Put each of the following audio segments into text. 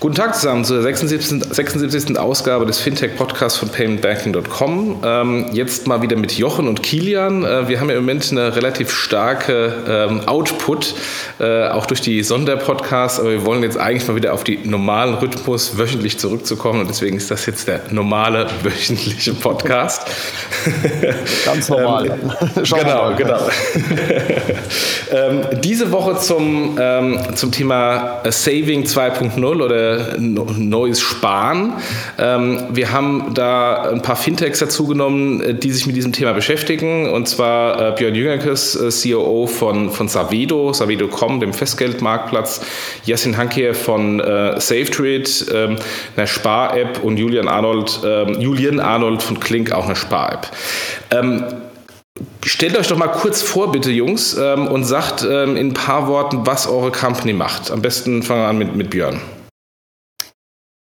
Guten Tag zusammen zur 76. 76. Ausgabe des Fintech-Podcasts von paymentbanking.com. Ähm, jetzt mal wieder mit Jochen und Kilian. Äh, wir haben ja im Moment eine relativ starke ähm, Output, äh, auch durch die Sonderpodcasts, aber wir wollen jetzt eigentlich mal wieder auf die normalen Rhythmus wöchentlich zurückzukommen und deswegen ist das jetzt der normale wöchentliche Podcast. Ganz normal. ähm, genau, genau. ähm, diese Woche zum, ähm, zum Thema Saving 2.0 oder neues Sparen. Ähm, wir haben da ein paar Fintechs dazugenommen, äh, die sich mit diesem Thema beschäftigen. Und zwar äh, Björn Jüngerkes, äh, CEO von, von Savedo, Savedo.com, dem Festgeldmarktplatz, Jessin Hanke von äh, SafeTrade, ähm, einer Spar-App und Julian Arnold, ähm, Julian Arnold von Klink, auch eine Spar-App. Ähm, Stellt euch doch mal kurz vor, bitte, Jungs, ähm, und sagt ähm, in ein paar Worten, was eure Company macht. Am besten fangen wir an mit, mit Björn.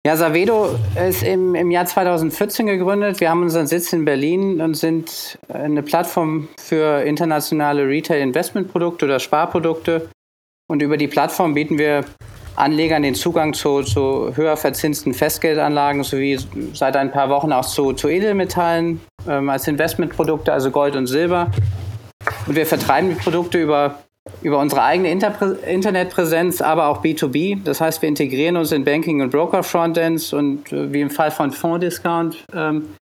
Ja, Savedo ist im, im Jahr 2014 gegründet. Wir haben unseren Sitz in Berlin und sind eine Plattform für internationale Retail-Investment-Produkte oder Sparprodukte. Und über die Plattform bieten wir Anlegern den Zugang zu, zu höher verzinsten Festgeldanlagen sowie seit ein paar Wochen auch zu, zu Edelmetallen ähm, als Investmentprodukte, also Gold und Silber. Und wir vertreiben die Produkte über über unsere eigene Interpre Internetpräsenz, aber auch B2B. Das heißt, wir integrieren uns in Banking- und Broker-Frontends und äh, wie im Fall von Fonddiscount ähm,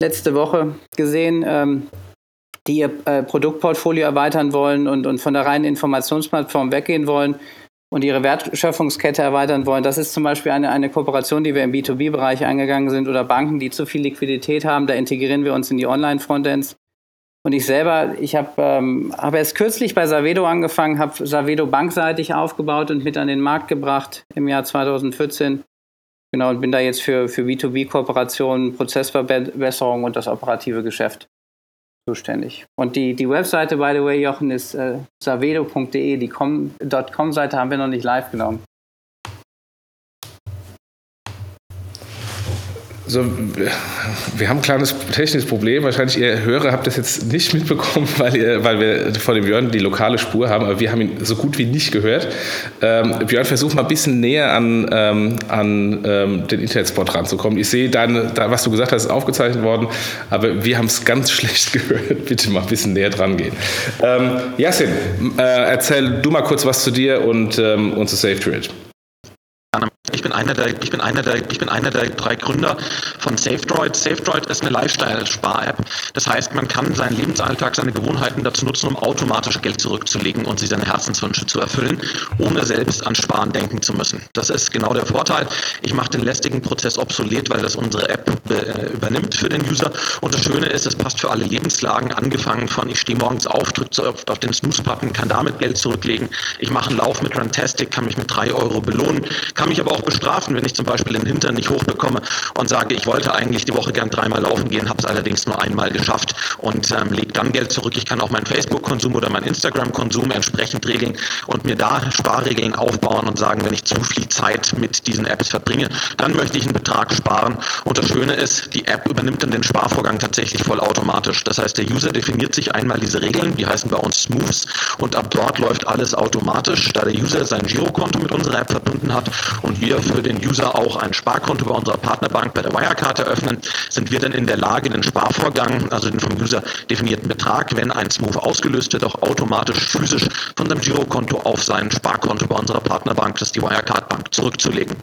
letzte Woche gesehen, ähm, die ihr äh, Produktportfolio erweitern wollen und, und von der reinen Informationsplattform weggehen wollen und ihre Wertschöpfungskette erweitern wollen. Das ist zum Beispiel eine, eine Kooperation, die wir im B2B-Bereich eingegangen sind oder Banken, die zu viel Liquidität haben. Da integrieren wir uns in die Online-Frontends und ich selber, ich habe ähm, hab erst kürzlich bei Savedo angefangen, habe Savedo bankseitig aufgebaut und mit an den Markt gebracht im Jahr 2014. Genau, und bin da jetzt für, für B2B-Kooperationen, Prozessverbesserung und das operative Geschäft zuständig. Und die, die Webseite, by the way, Jochen, ist äh, savedo.de. Die .com-Seite haben wir noch nicht live genommen. So, wir haben ein kleines technisches Problem. Wahrscheinlich ihr Hörer habt das jetzt nicht mitbekommen, weil, ihr, weil wir vor dem Björn die lokale Spur haben, aber wir haben ihn so gut wie nicht gehört. Ähm, Björn, versuch mal ein bisschen näher an, ähm, an ähm, den Internetspot ranzukommen. Ich sehe, deine, da, was du gesagt hast, ist aufgezeichnet worden, aber wir haben es ganz schlecht gehört. Bitte mal ein bisschen näher dran gehen. Ähm, Yassin, äh, erzähl du mal kurz was zu dir und, ähm, und zu SafeTrade. Ich bin einer der, ich bin einer der, ich bin einer der drei Gründer von SafeDroid. SafeDroid ist eine Lifestyle-Spar-App. Das heißt, man kann seinen Lebensalltag, seine Gewohnheiten dazu nutzen, um automatisch Geld zurückzulegen und sich seine Herzenswünsche zu erfüllen, ohne selbst an Sparen denken zu müssen. Das ist genau der Vorteil. Ich mache den lästigen Prozess obsolet, weil das unsere App übernimmt für den User. Und das Schöne ist, es passt für alle Lebenslagen, angefangen von ich stehe morgens auf, drücke auf den Snooze-Button, kann damit Geld zurücklegen. Ich mache einen Lauf mit Runtastic, kann mich mit drei Euro belohnen, kann mich aber auch bestrafen, wenn ich zum Beispiel den Hintern nicht hochbekomme und sage, ich wollte eigentlich die Woche gern dreimal laufen gehen, habe es allerdings nur einmal geschafft und ähm, lege dann Geld zurück. Ich kann auch meinen Facebook-Konsum oder meinen Instagram-Konsum entsprechend regeln und mir da Sparregeln aufbauen und sagen, wenn ich zu viel Zeit mit diesen Apps verbringe, dann möchte ich einen Betrag sparen. Und das Schöne ist, die App übernimmt dann den Sparvorgang tatsächlich vollautomatisch. Das heißt, der User definiert sich einmal diese Regeln, die heißen bei uns Smooths und ab dort läuft alles automatisch, da der User sein Girokonto mit unserer App verbunden hat und wir wir für den User auch ein Sparkonto bei unserer Partnerbank bei der Wirecard eröffnen, sind wir dann in der Lage, den Sparvorgang, also den vom User definierten Betrag, wenn ein Smooth ausgelöst wird, auch automatisch physisch von seinem Girokonto auf sein Sparkonto bei unserer Partnerbank, das ist die Wirecard Bank, zurückzulegen.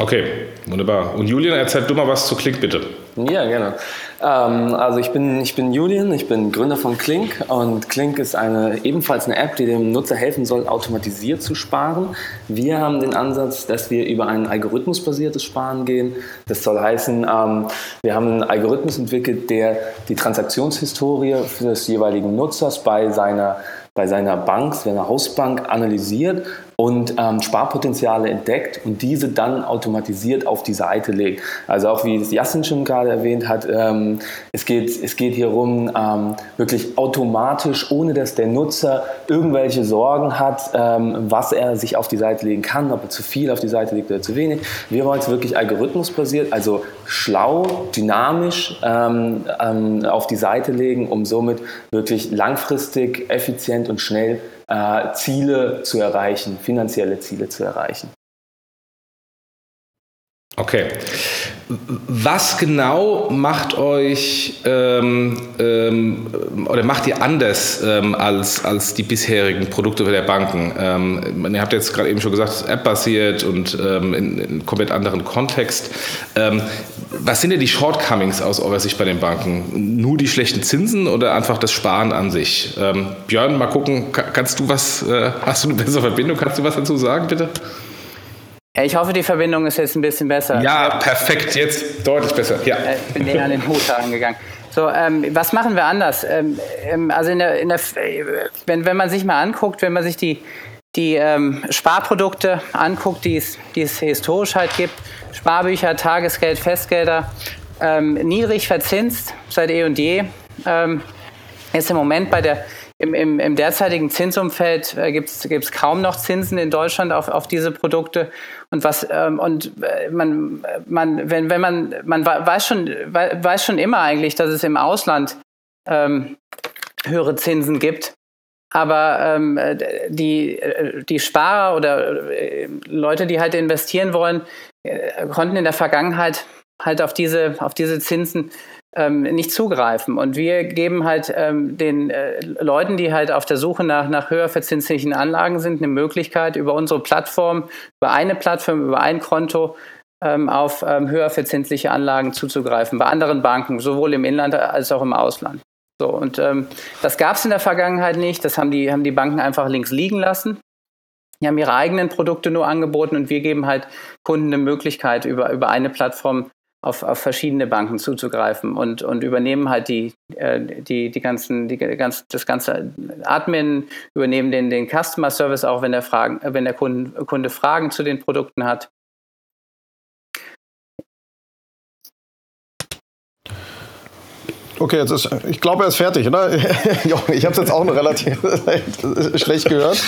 Okay, wunderbar. Und Julian, erzähl du mal was zu Klink, bitte. Ja, gerne. Ähm, also ich bin, ich bin Julian, ich bin Gründer von Klink und Klink ist eine, ebenfalls eine App, die dem Nutzer helfen soll, automatisiert zu sparen. Wir haben den Ansatz, dass wir über ein algorithmusbasiertes Sparen gehen. Das soll heißen, ähm, wir haben einen Algorithmus entwickelt, der die Transaktionshistorie des jeweiligen Nutzers bei seiner bei seiner Bank, seiner Hausbank analysiert und ähm, Sparpotenziale entdeckt und diese dann automatisiert auf die Seite legt. Also auch wie es Jassin schon gerade erwähnt hat, ähm, es, geht, es geht hier um ähm, wirklich automatisch, ohne dass der Nutzer irgendwelche Sorgen hat, ähm, was er sich auf die Seite legen kann, ob er zu viel auf die Seite legt oder zu wenig. Wir wollen es wirklich algorithmusbasiert, also schlau, dynamisch ähm, ähm, auf die Seite legen, um somit wirklich langfristig, effizient und schnell äh, Ziele zu erreichen, finanzielle Ziele zu erreichen. Okay. Was genau macht euch ähm, ähm, oder macht ihr anders ähm, als, als die bisherigen Produkte der Banken? Ähm, ihr habt jetzt gerade eben schon gesagt, App-basiert und ähm, in, in komplett anderen Kontext. Ähm, was sind denn die Shortcomings aus eurer Sicht bei den Banken? Nur die schlechten Zinsen oder einfach das Sparen an sich? Björn, mal gucken, kannst du was, äh, hast du eine bessere Verbindung? Kannst du was dazu sagen, bitte? Ich hoffe, die Verbindung ist jetzt ein bisschen besser. Ja, perfekt, jetzt deutlich besser. Ja. Äh, ich bin näher an den Hut herangegangen. So, ähm, was machen wir anders? Ähm, ähm, also in der, in der, wenn, wenn man sich mal anguckt, wenn man sich die, die ähm, Sparprodukte anguckt, die es, die es historisch halt gibt, Sparbücher, Tagesgeld, Festgelder, ähm, niedrig verzinst seit eh und je, ähm, ist im Moment bei der im, im, im derzeitigen Zinsumfeld äh, gibt es kaum noch Zinsen in Deutschland auf, auf diese Produkte. Und was ähm, und äh, man, man, wenn, wenn man, man weiß schon, weiß schon immer eigentlich, dass es im Ausland ähm, höhere Zinsen gibt. Aber ähm, die, die Sparer oder äh, Leute, die halt investieren wollen, äh, konnten in der Vergangenheit halt auf diese, auf diese Zinsen ähm, nicht zugreifen. Und wir geben halt ähm, den äh, Leuten, die halt auf der Suche nach, nach höher verzinslichen Anlagen sind, eine Möglichkeit, über unsere Plattform, über eine Plattform, über ein Konto ähm, auf ähm, höher verzinsliche Anlagen zuzugreifen, bei anderen Banken, sowohl im Inland als auch im Ausland. So, und ähm, das gab es in der Vergangenheit nicht. Das haben die, haben die Banken einfach links liegen lassen. Die haben ihre eigenen Produkte nur angeboten und wir geben halt Kunden eine Möglichkeit, über, über eine Plattform auf, auf verschiedene Banken zuzugreifen und, und übernehmen halt die, äh, die, die ganzen, die ganz, das ganze Admin, übernehmen den, den Customer Service auch, wenn der, Fragen, wenn der Kunde, Kunde Fragen zu den Produkten hat. Okay, jetzt ist, ich glaube, er ist fertig, oder? ich habe es jetzt auch noch relativ schlecht gehört,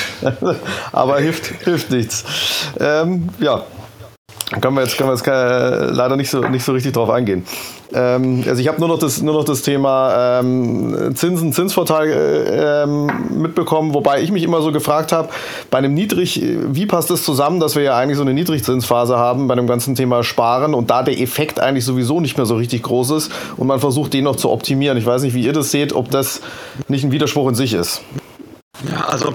aber hilft, hilft nichts. Ähm, ja, können wir jetzt, können wir jetzt äh, leider nicht so, nicht so richtig drauf eingehen. Ähm, also ich habe nur, noch das, nur noch das Thema ähm, Zinsen, Zinsvorteil äh, ähm, mitbekommen, wobei ich mich immer so gefragt habe, bei einem Niedrig, wie passt das zusammen, dass wir ja eigentlich so eine Niedrigzinsphase haben bei dem ganzen Thema Sparen und da der Effekt eigentlich sowieso nicht mehr so richtig groß ist und man versucht, den noch zu optimieren. Ich weiß nicht, wie ihr das seht, ob das nicht ein Widerspruch in sich ist. Ja, also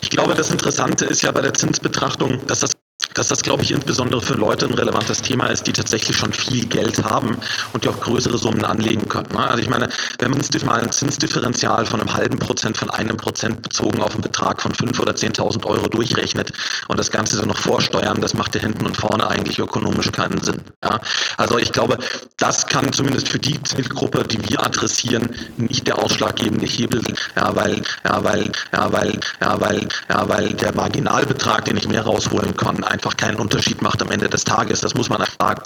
ich glaube, das Interessante ist ja bei der Zinsbetrachtung, dass das dass das, glaube ich, insbesondere für Leute ein relevantes Thema ist, die tatsächlich schon viel Geld haben und die auch größere Summen anlegen können. Ne? Also ich meine, wenn man mal ein Zinsdifferenzial von einem halben Prozent, von einem Prozent bezogen auf einen Betrag von fünf oder zehntausend Euro durchrechnet und das Ganze dann noch vorsteuern, das macht ja hinten und vorne eigentlich ökonomisch keinen Sinn. Ja? Also ich glaube, das kann zumindest für die Zielgruppe, die wir adressieren, nicht der ausschlaggebende Hebel sein. Ja, weil, ja, weil, ja, weil, ja, weil, ja, weil der Marginalbetrag, den ich mehr rausholen kann, einfach einfach keinen Unterschied macht am Ende des Tages. Das muss man sagen.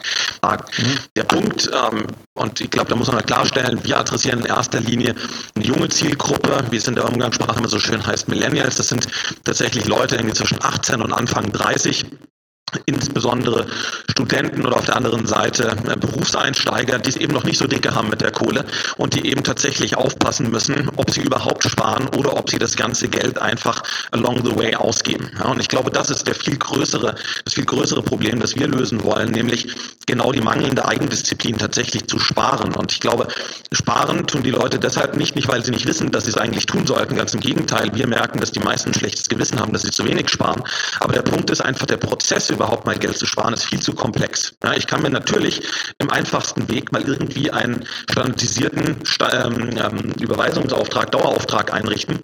Mhm. Der Punkt, ähm, und ich glaube, da muss man klarstellen, wir adressieren in erster Linie eine junge Zielgruppe, wie es in der Umgangssprache immer so schön heißt, Millennials. Das sind tatsächlich Leute irgendwie zwischen 18 und Anfang 30 insbesondere Studenten oder auf der anderen Seite äh, Berufseinsteiger, die es eben noch nicht so dicke haben mit der Kohle und die eben tatsächlich aufpassen müssen, ob sie überhaupt sparen oder ob sie das ganze Geld einfach along the way ausgeben. Ja, und ich glaube, das ist der viel größere, das viel größere Problem, das wir lösen wollen, nämlich genau die mangelnde Eigendisziplin tatsächlich zu sparen. Und ich glaube, sparen tun die Leute deshalb nicht, nicht weil sie nicht wissen, dass sie es eigentlich tun sollten. Ganz im Gegenteil, wir merken, dass die meisten ein schlechtes Gewissen haben, dass sie zu wenig sparen. Aber der Punkt ist einfach der Prozess überhaupt mal Geld zu sparen, ist viel zu komplex. Ja, ich kann mir natürlich im einfachsten Weg mal irgendwie einen standardisierten ähm, ähm, Überweisungsauftrag, Dauerauftrag einrichten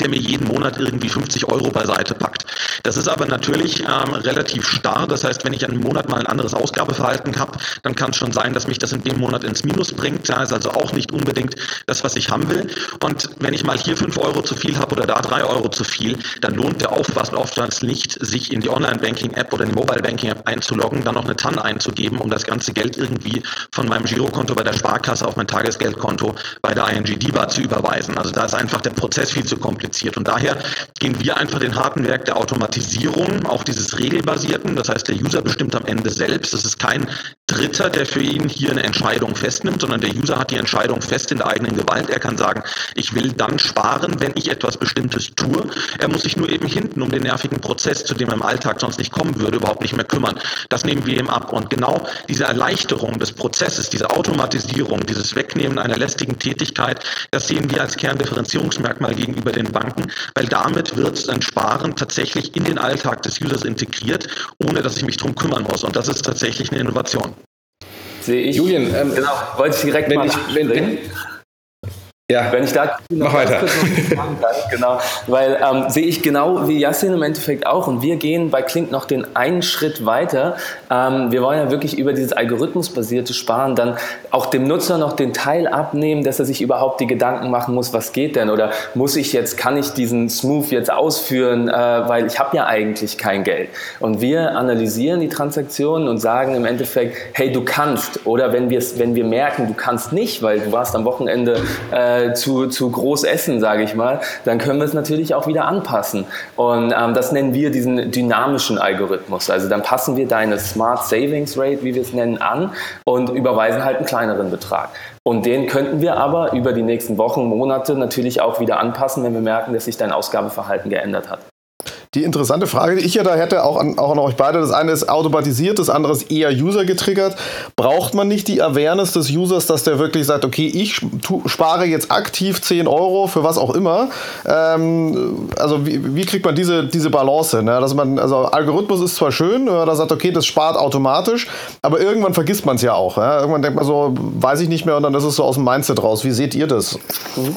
der mir jeden Monat irgendwie 50 Euro beiseite packt. Das ist aber natürlich ähm, relativ starr. Das heißt, wenn ich einen Monat mal ein anderes Ausgabeverhalten habe, dann kann es schon sein, dass mich das in dem Monat ins Minus bringt. Ja, ist also auch nicht unbedingt das, was ich haben will. Und wenn ich mal hier 5 Euro zu viel habe oder da 3 Euro zu viel, dann lohnt der Aufwand oftmals nicht, sich in die Online-Banking-App oder die Mobile-Banking-App einzuloggen, dann noch eine TAN einzugeben, um das ganze Geld irgendwie von meinem Girokonto bei der Sparkasse auf mein Tagesgeldkonto bei der ING DIBA zu überweisen. Also da ist einfach der Prozess viel zu kompliziert kompliziert. Und daher gehen wir einfach den harten Werk der Automatisierung, auch dieses regelbasierten. Das heißt, der User bestimmt am Ende selbst. Das ist kein Dritter, der für ihn hier eine Entscheidung festnimmt, sondern der User hat die Entscheidung fest in der eigenen Gewalt. Er kann sagen, ich will dann sparen, wenn ich etwas Bestimmtes tue. Er muss sich nur eben hinten um den nervigen Prozess, zu dem er im Alltag sonst nicht kommen würde, überhaupt nicht mehr kümmern. Das nehmen wir ihm ab. Und genau diese Erleichterung des Prozesses, diese Automatisierung, dieses Wegnehmen einer lästigen Tätigkeit, das sehen wir als Kerndifferenzierungsmerkmal gegenüber den Banken, weil damit wird ein Sparen tatsächlich in den Alltag des Users integriert, ohne dass ich mich darum kümmern muss. Und das ist tatsächlich eine Innovation. Sehe ich. Julian, ähm, genau, wollte ich direkt wenn mal ich, wenn, wenn, ja. Wenn ich da Mach weiter. Kann, genau, weil ähm, sehe ich genau wie Yassin im Endeffekt auch und wir gehen bei Klink noch den einen Schritt weiter. Ähm, wir wollen ja wirklich über dieses algorithmusbasierte Sparen dann auch dem Nutzer noch den Teil abnehmen, dass er sich überhaupt die Gedanken machen muss, was geht denn oder muss ich jetzt, kann ich diesen Smooth jetzt ausführen, äh, weil ich habe ja eigentlich kein Geld. Und wir analysieren die Transaktionen und sagen im Endeffekt, hey, du kannst oder wenn wir wenn wir merken, du kannst nicht, weil du warst am Wochenende äh, äh, zu, zu groß essen, sage ich mal, dann können wir es natürlich auch wieder anpassen. Und ähm, das nennen wir diesen dynamischen Algorithmus. Also dann passen wir deine Smart Savings Rate, wie wir es nennen, an und überweisen halt einen kleineren Betrag. Und den könnten wir aber über die nächsten Wochen, Monate natürlich auch wieder anpassen, wenn wir merken, dass sich dein Ausgabeverhalten geändert hat. Die interessante Frage, die ich ja da hätte, auch an, auch an euch beide, das eine ist automatisiert, das andere ist eher User getriggert. Braucht man nicht die Awareness des Users, dass der wirklich sagt, okay, ich spare jetzt aktiv 10 Euro für was auch immer? Ähm, also wie, wie, kriegt man diese, diese Balance? Ne? Dass man, also Algorithmus ist zwar schön, man da sagt, okay, das spart automatisch, aber irgendwann vergisst man es ja auch. Ja? Irgendwann denkt man so, weiß ich nicht mehr und dann ist es so aus dem Mindset raus. Wie seht ihr das? Mhm.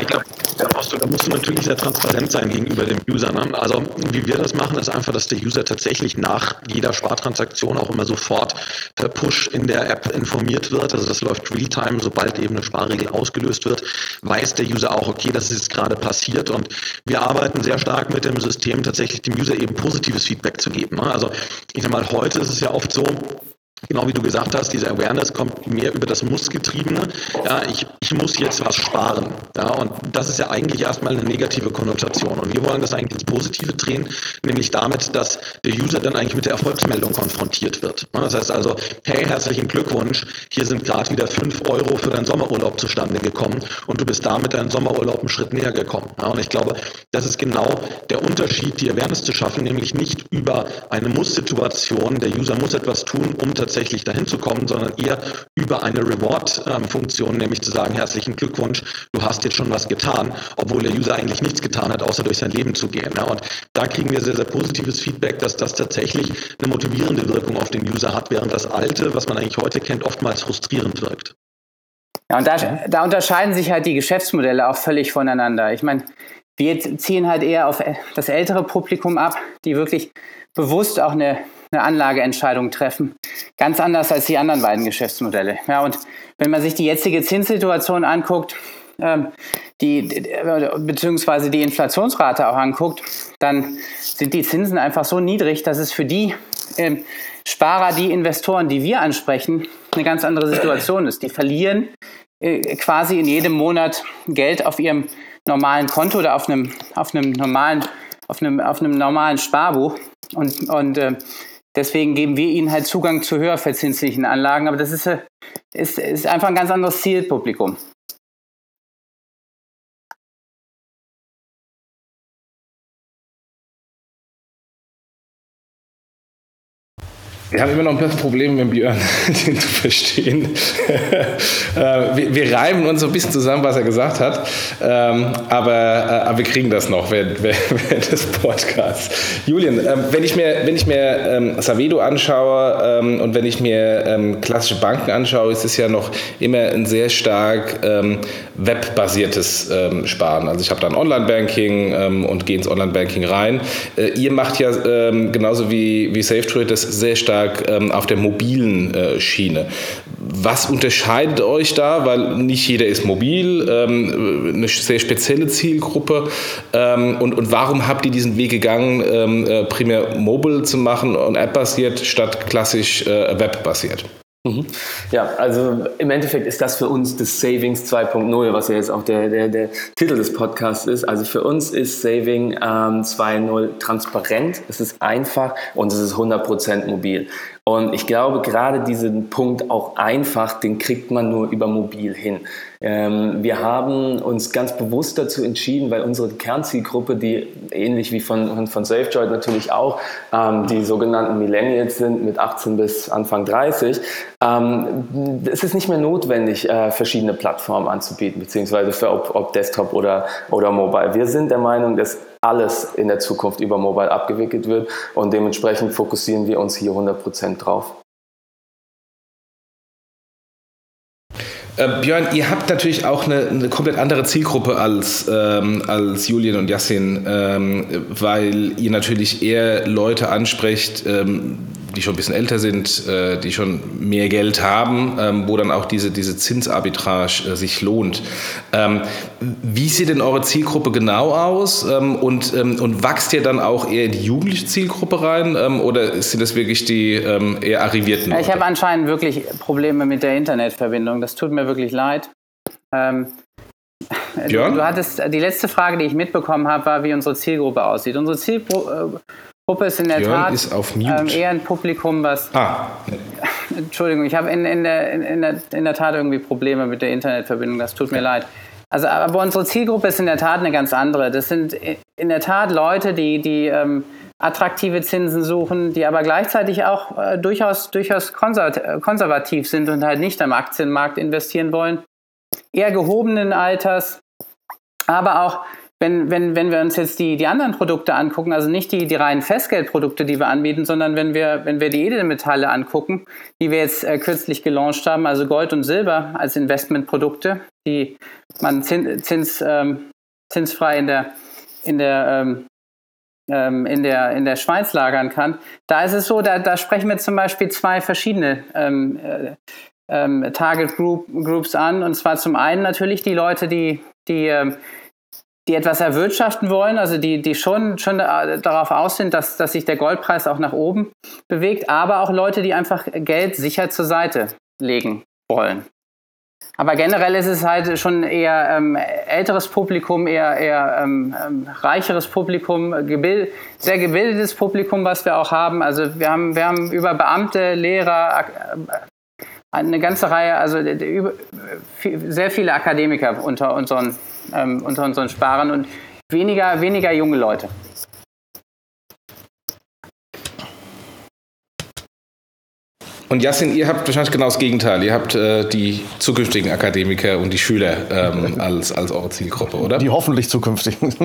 ich glaube, da, da musst du natürlich sehr transparent sein gegenüber dem User. Ne? Also wie wir das machen, ist einfach, dass der User tatsächlich nach jeder Spartransaktion auch immer sofort per Push in der App informiert wird. Also das läuft Realtime, sobald eben eine Sparregel ausgelöst wird, weiß der User auch, okay, das ist jetzt gerade passiert. Und wir arbeiten sehr stark mit dem System, tatsächlich dem User eben positives Feedback zu geben. Ne? Also ich sag mal, heute ist es ja oft so, Genau wie du gesagt hast, diese Awareness kommt mehr über das Muss-Getriebene. Ja, ich, ich muss jetzt was sparen. Ja, und das ist ja eigentlich erstmal eine negative Konnotation. Und wir wollen das eigentlich ins Positive drehen, nämlich damit, dass der User dann eigentlich mit der Erfolgsmeldung konfrontiert wird. Das heißt also, hey, herzlichen Glückwunsch, hier sind gerade wieder fünf Euro für deinen Sommerurlaub zustande gekommen und du bist damit deinen Sommerurlaub einen Schritt näher gekommen. Ja, und ich glaube, das ist genau der Unterschied, die Awareness zu schaffen, nämlich nicht über eine Muss-Situation, der User muss etwas tun, um tatsächlich tatsächlich dahin zu kommen, sondern eher über eine Reward-Funktion, nämlich zu sagen, herzlichen Glückwunsch, du hast jetzt schon was getan, obwohl der User eigentlich nichts getan hat, außer durch sein Leben zu gehen. Und da kriegen wir sehr, sehr positives Feedback, dass das tatsächlich eine motivierende Wirkung auf den User hat, während das Alte, was man eigentlich heute kennt, oftmals frustrierend wirkt. Ja, und da, da unterscheiden sich halt die Geschäftsmodelle auch völlig voneinander. Ich meine, wir ziehen halt eher auf das ältere Publikum ab, die wirklich bewusst auch eine eine Anlageentscheidung treffen. Ganz anders als die anderen beiden Geschäftsmodelle. Ja, und wenn man sich die jetzige Zinssituation anguckt, ähm, die, beziehungsweise die Inflationsrate auch anguckt, dann sind die Zinsen einfach so niedrig, dass es für die ähm, Sparer, die Investoren, die wir ansprechen, eine ganz andere Situation ist. Die verlieren äh, quasi in jedem Monat Geld auf ihrem normalen Konto oder auf einem, auf einem normalen auf einem, auf einem normalen Sparbuch und, und äh, Deswegen geben wir ihnen halt Zugang zu höher verzinslichen Anlagen. Aber das ist, äh, ist, ist einfach ein ganz anderes Zielpublikum. Wir haben immer noch ein bisschen Probleme mit Björn, den zu verstehen. Äh, wir, wir, reiben uns so ein bisschen zusammen, was er gesagt hat, ähm, aber, äh, aber wir kriegen das noch während, während des Podcasts. Julian, ähm, wenn ich mir, wenn ich mir ähm, Savedo anschaue und wenn ich mir klassische Banken anschaue, ist es ja noch immer ein sehr stark webbasiertes Sparen. Also ich habe da ein Online-Banking und gehe ins Online-Banking rein. Äh, ihr macht ja genauso wie, wie SafeTrade das sehr stark stark ähm, auf der mobilen äh, Schiene. Was unterscheidet euch da? Weil nicht jeder ist mobil, ähm, eine sehr spezielle Zielgruppe. Ähm, und, und warum habt ihr diesen Weg gegangen, ähm, äh, primär mobile zu machen und app-basiert statt klassisch äh, web-basiert? Mhm. Ja, also im Endeffekt ist das für uns das Savings 2.0, was ja jetzt auch der, der, der Titel des Podcasts ist. Also für uns ist Saving ähm, 2.0 transparent, es ist einfach und es ist 100% mobil. Und ich glaube, gerade diesen Punkt auch einfach, den kriegt man nur über mobil hin. Ähm, wir haben uns ganz bewusst dazu entschieden, weil unsere Kernzielgruppe, die ähnlich wie von, von SafeJoy natürlich auch ähm, die sogenannten Millennials sind mit 18 bis Anfang 30, ähm, es ist nicht mehr notwendig, äh, verschiedene Plattformen anzubieten, beziehungsweise für ob, ob Desktop oder, oder Mobile. Wir sind der Meinung, dass alles in der Zukunft über Mobile abgewickelt wird und dementsprechend fokussieren wir uns hier 100% drauf. Äh, Björn, ihr habt natürlich auch eine, eine komplett andere Zielgruppe als, ähm, als Julian und Yassin, ähm, weil ihr natürlich eher Leute ansprecht, ähm, die schon ein bisschen älter sind, äh, die schon mehr Geld haben, ähm, wo dann auch diese, diese Zinsarbitrage äh, sich lohnt. Ähm, wie sieht denn eure Zielgruppe genau aus ähm, und, ähm, und wächst ihr dann auch eher in die jugendliche Zielgruppe rein ähm, oder sind das wirklich die eher arrivierten? Ich habe anscheinend wirklich Probleme mit der Internetverbindung. Das tut mir wirklich leid. Björn? Du hattest die letzte Frage, die ich mitbekommen habe, war, wie unsere Zielgruppe aussieht. Unsere Zielgruppe Gruppe ist in der Björn Tat ist auf Mute. Ähm, eher ein Publikum, was. Ah. Entschuldigung, ich habe in, in, der, in, der, in der Tat irgendwie Probleme mit der Internetverbindung. Das tut mir leid. Also, aber unsere Zielgruppe ist in der Tat eine ganz andere. Das sind in der Tat Leute, die, die ähm, attraktive Zinsen suchen, die aber gleichzeitig auch äh, durchaus, durchaus konservativ sind und halt nicht am Aktienmarkt investieren wollen. Eher gehobenen Alters, aber auch wenn, wenn, wenn wir uns jetzt die, die anderen Produkte angucken, also nicht die, die reinen Festgeldprodukte, die wir anbieten, sondern wenn wir, wenn wir die Edelmetalle angucken, die wir jetzt äh, kürzlich gelauncht haben, also Gold und Silber als Investmentprodukte, die man zins, zins, ähm, zinsfrei in der, in der ähm, ähm, in der, in der Schweiz lagern kann. Da ist es so, da, da sprechen wir zum Beispiel zwei verschiedene ähm, äh, ähm, Target Group, Groups an. Und zwar zum einen natürlich die Leute, die, die ähm, die etwas erwirtschaften wollen, also die, die schon, schon darauf aus sind, dass, dass sich der Goldpreis auch nach oben bewegt, aber auch Leute, die einfach Geld sicher zur Seite legen wollen. Aber generell ist es halt schon eher ähm, älteres Publikum, eher, eher ähm, ähm reicheres Publikum, gebild, sehr gebildetes Publikum, was wir auch haben. Also wir haben, wir haben über Beamte, Lehrer, äh, eine ganze Reihe, also sehr viele Akademiker unter unseren ähm, unter unseren Sparern und weniger, weniger junge Leute. Und Jasin, ihr habt wahrscheinlich genau das Gegenteil. Ihr habt äh, die zukünftigen Akademiker und die Schüler ähm, als, als eure Zielgruppe, oder? Die hoffentlich zukünftigen.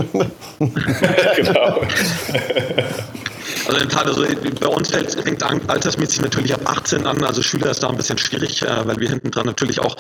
genau. Also in Tat, also bei uns fängt, fängt altersmäßig natürlich ab 18 an. Also Schüler ist da ein bisschen schwierig, äh, weil wir hinten dran natürlich auch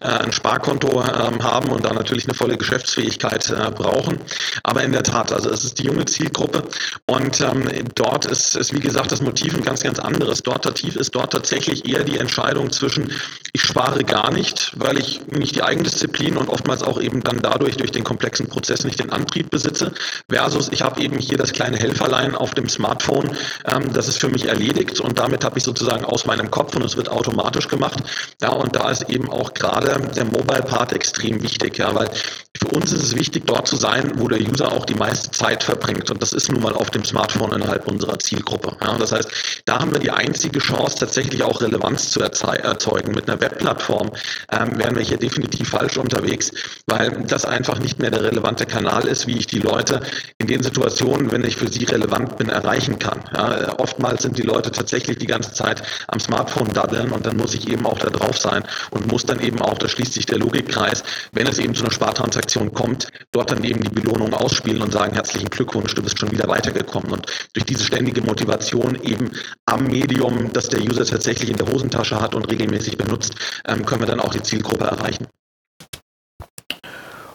äh, ein Sparkonto ähm, haben und da natürlich eine volle Geschäftsfähigkeit äh, brauchen. Aber in der Tat, also es ist die junge Zielgruppe und ähm, dort ist, ist, wie gesagt, das Motiv ein ganz, ganz anderes. Dort ist dort tatsächlich eher die Entscheidung zwischen, ich spare gar nicht, weil ich nicht die Eigendisziplin und oftmals auch eben dann dadurch durch den komplexen Prozess nicht den Antrieb besitze, versus ich habe eben hier das kleine Helferlein auf dem Smartphone Smartphone. Ähm, das ist für mich erledigt und damit habe ich sozusagen aus meinem Kopf und es wird automatisch gemacht. Ja, und da ist eben auch gerade der Mobile Part extrem wichtig, ja, weil für uns ist es wichtig, dort zu sein, wo der User auch die meiste Zeit verbringt. Und das ist nun mal auf dem Smartphone innerhalb unserer Zielgruppe. Ja, das heißt, da haben wir die einzige Chance, tatsächlich auch Relevanz zu erzeugen. Mit einer Webplattform ähm, wären wir hier definitiv falsch unterwegs, weil das einfach nicht mehr der relevante Kanal ist, wie ich die Leute in den Situationen, wenn ich für sie relevant bin, erreichen kann. Ja, oftmals sind die Leute tatsächlich die ganze Zeit am Smartphone daddeln und dann muss ich eben auch da drauf sein und muss dann eben auch, da schließt sich der Logikkreis, wenn es eben zu einer Spartransaktion Transaktion kommt, dort dann eben die Belohnung ausspielen und sagen, herzlichen Glückwunsch, du bist schon wieder weitergekommen. Und durch diese ständige Motivation eben am Medium, das der User tatsächlich in der Hosentasche hat und regelmäßig benutzt, ähm, können wir dann auch die Zielgruppe erreichen.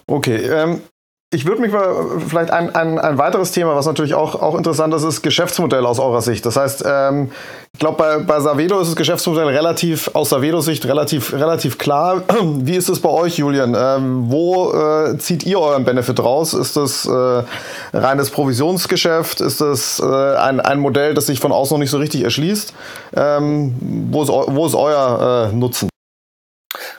Okay, ähm, ich würde mich mal vielleicht ein, ein, ein weiteres Thema, was natürlich auch, auch interessant ist, ist Geschäftsmodell aus eurer Sicht. Das heißt, ähm, ich glaube, bei, bei Savedo ist das Geschäftsmodell relativ, aus Savedo-Sicht relativ, relativ klar. Wie ist es bei euch, Julian? Ähm, wo äh, zieht ihr euren Benefit raus? Ist das äh, reines Provisionsgeschäft? Ist das äh, ein, ein Modell, das sich von außen noch nicht so richtig erschließt? Ähm, wo, ist, wo ist euer äh, Nutzen?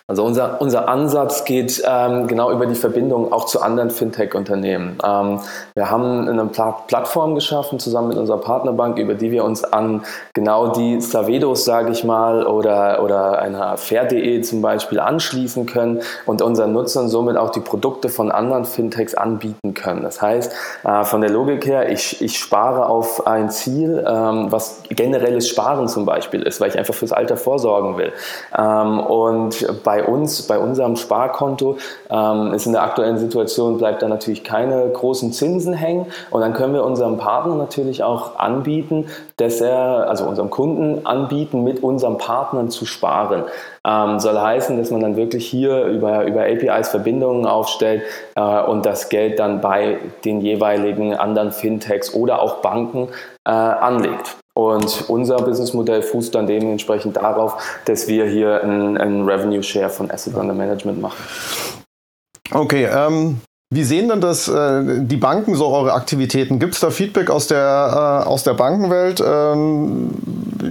Also unser, unser Ansatz geht ähm, genau über die Verbindung auch zu anderen Fintech-Unternehmen. Ähm, wir haben eine Pla Plattform geschaffen zusammen mit unserer Partnerbank, über die wir uns an genau die Savedos, sage ich mal, oder, oder einer Fair.de zum Beispiel anschließen können und unseren Nutzern somit auch die Produkte von anderen Fintechs anbieten können. Das heißt, äh, von der Logik her, ich, ich spare auf ein Ziel, ähm, was generelles Sparen zum Beispiel ist, weil ich einfach fürs Alter vorsorgen will. Ähm, und bei bei uns, bei unserem Sparkonto, ähm, ist in der aktuellen Situation, bleibt da natürlich keine großen Zinsen hängen. Und dann können wir unserem Partner natürlich auch anbieten, dass er, also unserem Kunden anbieten, mit unseren Partnern zu sparen. Ähm, soll heißen, dass man dann wirklich hier über, über APIs Verbindungen aufstellt äh, und das Geld dann bei den jeweiligen anderen Fintechs oder auch Banken äh, anlegt. Und unser Businessmodell fußt dann dementsprechend darauf, dass wir hier einen, einen Revenue Share von Asset Under Management machen. Okay, ähm, wie sehen denn das äh, die Banken so eure Aktivitäten? Gibt es da Feedback aus der, äh, aus der Bankenwelt? Ähm,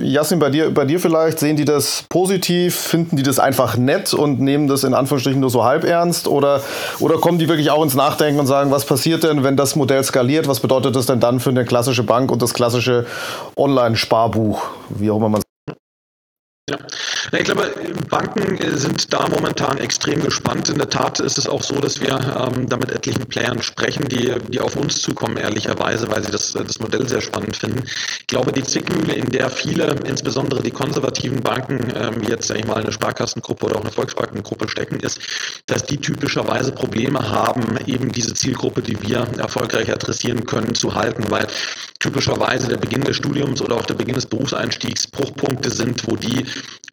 Jasmin, bei dir, bei dir vielleicht, sehen die das positiv? Finden die das einfach nett und nehmen das in Anführungsstrichen nur so halb ernst? Oder, oder kommen die wirklich auch ins Nachdenken und sagen, was passiert denn, wenn das Modell skaliert? Was bedeutet das denn dann für eine klassische Bank und das klassische Online-Sparbuch? Wie auch immer man ja. Ich glaube, Banken sind da momentan extrem gespannt. In der Tat ist es auch so, dass wir ähm, da mit etlichen Playern sprechen, die, die auf uns zukommen, ehrlicherweise, weil sie das, das Modell sehr spannend finden. Ich glaube, die Zwickmühle, in der viele, insbesondere die konservativen Banken, ähm, jetzt sage ich mal eine Sparkassengruppe oder auch eine Volksbankengruppe stecken, ist, dass die typischerweise Probleme haben, eben diese Zielgruppe, die wir erfolgreich adressieren können, zu halten, weil typischerweise der Beginn des Studiums oder auch der Beginn des Berufseinstiegs Bruchpunkte sind, wo die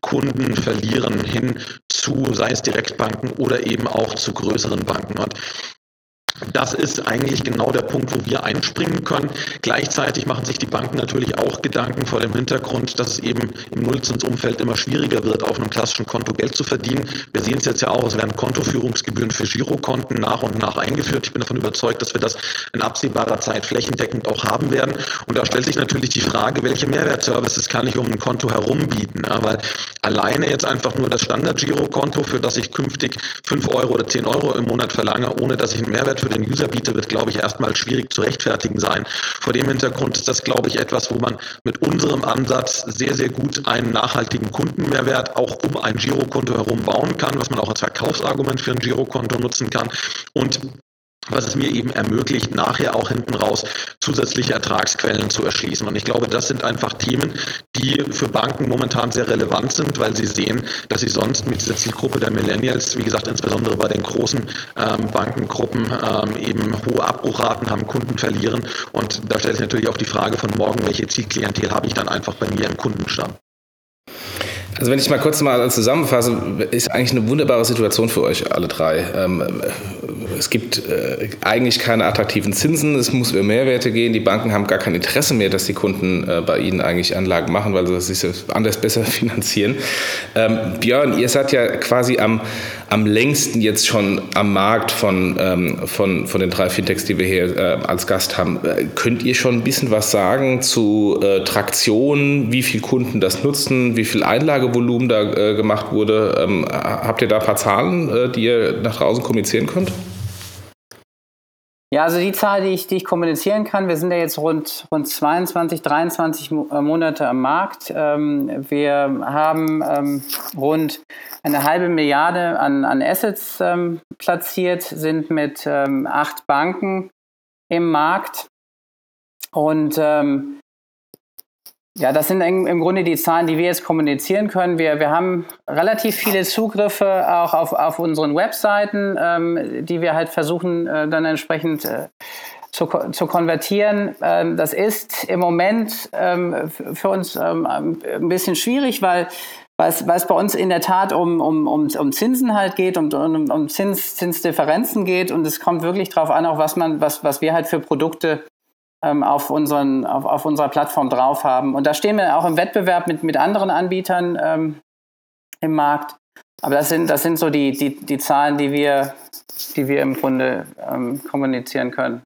Kunden verlieren hin zu, sei es Direktbanken oder eben auch zu größeren Banken. Und das ist eigentlich genau der Punkt, wo wir einspringen können. Gleichzeitig machen sich die Banken natürlich auch Gedanken vor dem Hintergrund, dass es eben im Nullzinsumfeld immer schwieriger wird, auf einem klassischen Konto Geld zu verdienen. Wir sehen es jetzt ja auch, es werden Kontoführungsgebühren für Girokonten nach und nach eingeführt. Ich bin davon überzeugt, dass wir das in absehbarer Zeit flächendeckend auch haben werden. Und da stellt sich natürlich die Frage, welche Mehrwertservices kann ich um ein Konto herum bieten? Ja, weil alleine jetzt einfach nur das Standard-Girokonto, für das ich künftig 5 Euro oder 10 Euro im Monat verlange, ohne dass ich einen Mehrwert für den User biete, wird, glaube ich, erstmal schwierig zu rechtfertigen sein. Vor dem Hintergrund ist das, glaube ich, etwas, wo man mit unserem Ansatz sehr, sehr gut einen nachhaltigen Kundenmehrwert auch um ein Girokonto herum bauen kann, was man auch als Verkaufsargument für ein Girokonto nutzen kann. Und was es mir eben ermöglicht, nachher auch hinten raus zusätzliche Ertragsquellen zu erschließen. Und ich glaube, das sind einfach Themen, die für Banken momentan sehr relevant sind, weil sie sehen, dass sie sonst mit dieser Zielgruppe der Millennials, wie gesagt, insbesondere bei den großen ähm, Bankengruppen, ähm, eben hohe Abbruchraten haben, Kunden verlieren. Und da stellt sich natürlich auch die Frage von morgen, welche Zielklientel habe ich dann einfach bei mir im Kundenstamm. Also wenn ich mal kurz mal zusammenfasse, ist eigentlich eine wunderbare Situation für euch alle drei. Ähm, es gibt äh, eigentlich keine attraktiven Zinsen, es muss über Mehrwerte gehen. Die Banken haben gar kein Interesse mehr, dass die Kunden äh, bei ihnen eigentlich Anlagen machen, weil sie sich anders besser finanzieren. Ähm, Björn, ihr seid ja quasi am, am längsten jetzt schon am Markt von, ähm, von, von den drei Fintechs, die wir hier äh, als Gast haben. Äh, könnt ihr schon ein bisschen was sagen zu äh, Traktion, wie viele Kunden das nutzen, wie viel Einlagevolumen da äh, gemacht wurde? Ähm, habt ihr da ein paar Zahlen, die ihr nach draußen kommunizieren könnt? Ja, also die Zahl, die ich, die ich kommunizieren kann, wir sind ja jetzt rund, rund 22, 23 äh, Monate am Markt. Ähm, wir haben ähm, rund eine halbe Milliarde an, an Assets ähm, platziert, sind mit acht Banken im Markt und ähm, ja, das sind im Grunde die Zahlen, die wir jetzt kommunizieren können. Wir, wir haben relativ viele Zugriffe auch auf, auf unseren Webseiten, ähm, die wir halt versuchen äh, dann entsprechend äh, zu, zu konvertieren. Ähm, das ist im Moment ähm, für uns ähm, ein bisschen schwierig, weil weil es, bei uns in der Tat um, um, um, um Zinsen halt geht, um, um, um Zins, Zinsdifferenzen geht und es kommt wirklich darauf an, auch was man, was, was wir halt für Produkte auf, unseren, auf, auf unserer Plattform drauf haben. Und da stehen wir auch im Wettbewerb mit, mit anderen Anbietern ähm, im Markt. Aber das sind, das sind so die, die, die Zahlen, die wir, die wir im Grunde ähm, kommunizieren können.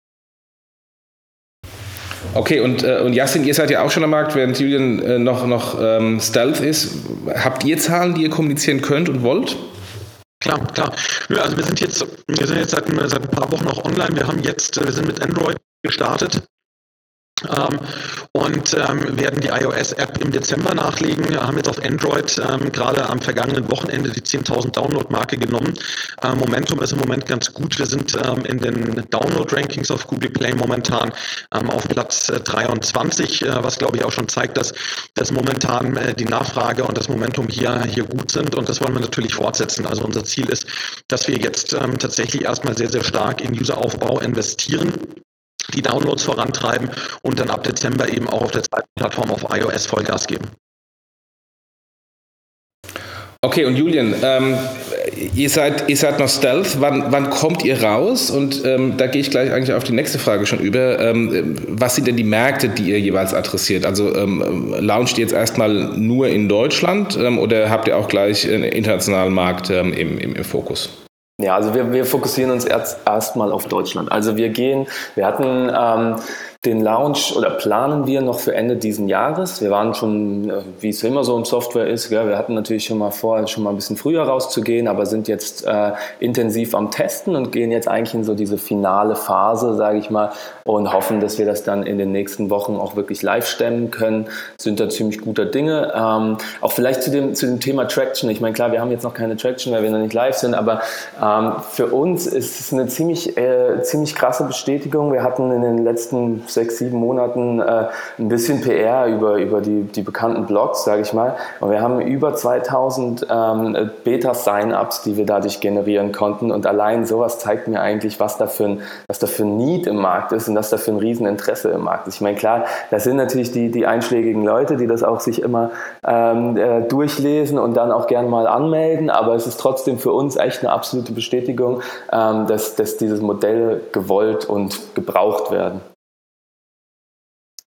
Okay, und, äh, und Yassin, ihr seid ja auch schon am Markt, während Julian äh, noch, noch ähm, Stealth ist. Habt ihr Zahlen, die ihr kommunizieren könnt und wollt? Klar, klar. Also wir sind jetzt, wir sind jetzt seit, seit ein paar Wochen auch online. Wir haben jetzt, wir sind mit Android gestartet. Ähm, und ähm, werden die iOS-App im Dezember nachlegen. Wir haben jetzt auf Android ähm, gerade am vergangenen Wochenende die 10.000 Download-Marke genommen. Äh, Momentum ist im Moment ganz gut. Wir sind ähm, in den Download-Rankings auf Google Play momentan ähm, auf Platz äh, 23, äh, was glaube ich auch schon zeigt, dass, dass momentan äh, die Nachfrage und das Momentum hier, hier gut sind und das wollen wir natürlich fortsetzen. Also unser Ziel ist, dass wir jetzt ähm, tatsächlich erstmal sehr, sehr stark in Useraufbau investieren die Downloads vorantreiben und dann ab Dezember eben auch auf der zweiten Plattform auf iOS Vollgas geben. Okay, und Julian, ähm, ihr, seid, ihr seid noch Stealth. Wann, wann kommt ihr raus? Und ähm, da gehe ich gleich eigentlich auf die nächste Frage schon über. Ähm, was sind denn die Märkte, die ihr jeweils adressiert? Also ähm, launcht ihr jetzt erstmal nur in Deutschland ähm, oder habt ihr auch gleich einen internationalen Markt ähm, im, im, im Fokus? Ja, also wir, wir fokussieren uns erst erstmal auf Deutschland. Also wir gehen, wir hatten ähm, den Launch oder planen wir noch für Ende diesen Jahres. Wir waren schon, äh, wie es immer so im Software ist, gell, wir hatten natürlich schon mal vor, schon mal ein bisschen früher rauszugehen, aber sind jetzt äh, intensiv am Testen und gehen jetzt eigentlich in so diese finale Phase, sage ich mal, und hoffen, dass wir das dann in den nächsten Wochen auch wirklich live stemmen können. Sind da ziemlich guter Dinge. Ähm, auch vielleicht zu dem, zu dem Thema Traction. Ich meine, klar, wir haben jetzt noch keine Traction, weil wir noch nicht live sind, aber ähm, für uns ist es eine ziemlich, äh, ziemlich krasse Bestätigung. Wir hatten in den letzten sechs, sieben Monaten äh, ein bisschen PR über, über die, die bekannten Blogs, sage ich mal. Und wir haben über 2000 ähm, Beta-Sign-Ups, die wir dadurch generieren konnten. Und allein sowas zeigt mir eigentlich, was da für ein, was da für ein Need im Markt ist und was da für ein Rieseninteresse im Markt ist. Ich meine, klar, das sind natürlich die, die einschlägigen Leute, die das auch sich immer ähm, äh, durchlesen und dann auch gern mal anmelden. Aber es ist trotzdem für uns echt eine absolute Bestätigung, ähm, dass, dass diese Modelle gewollt und gebraucht werden.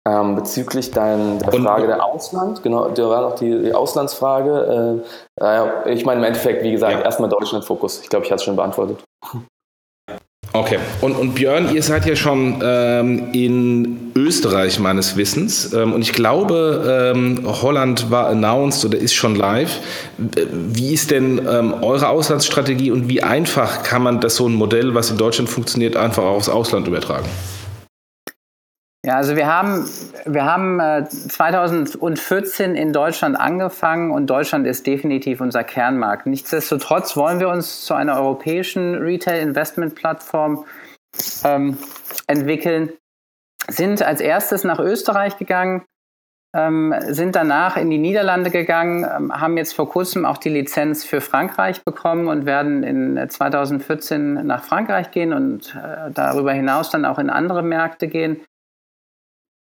Ähm, bezüglich dein, der Frage der Ausland, genau, da war noch die, die Auslandsfrage. Äh, ich meine, im Endeffekt, wie gesagt, ja. erstmal Deutschland-Fokus. Ich glaube, ich hatte es schon beantwortet. Okay. Und, und Björn, ihr seid ja schon ähm, in Österreich meines Wissens. Ähm, und ich glaube, ähm, Holland war announced oder ist schon live. Wie ist denn ähm, eure Auslandsstrategie und wie einfach kann man das so ein Modell, was in Deutschland funktioniert, einfach aufs Ausland übertragen? Ja, also wir haben, wir haben äh, 2014 in Deutschland angefangen und Deutschland ist definitiv unser Kernmarkt. Nichtsdestotrotz wollen wir uns zu einer europäischen Retail-Investment-Plattform ähm, entwickeln, sind als erstes nach Österreich gegangen, ähm, sind danach in die Niederlande gegangen, ähm, haben jetzt vor kurzem auch die Lizenz für Frankreich bekommen und werden in 2014 nach Frankreich gehen und äh, darüber hinaus dann auch in andere Märkte gehen.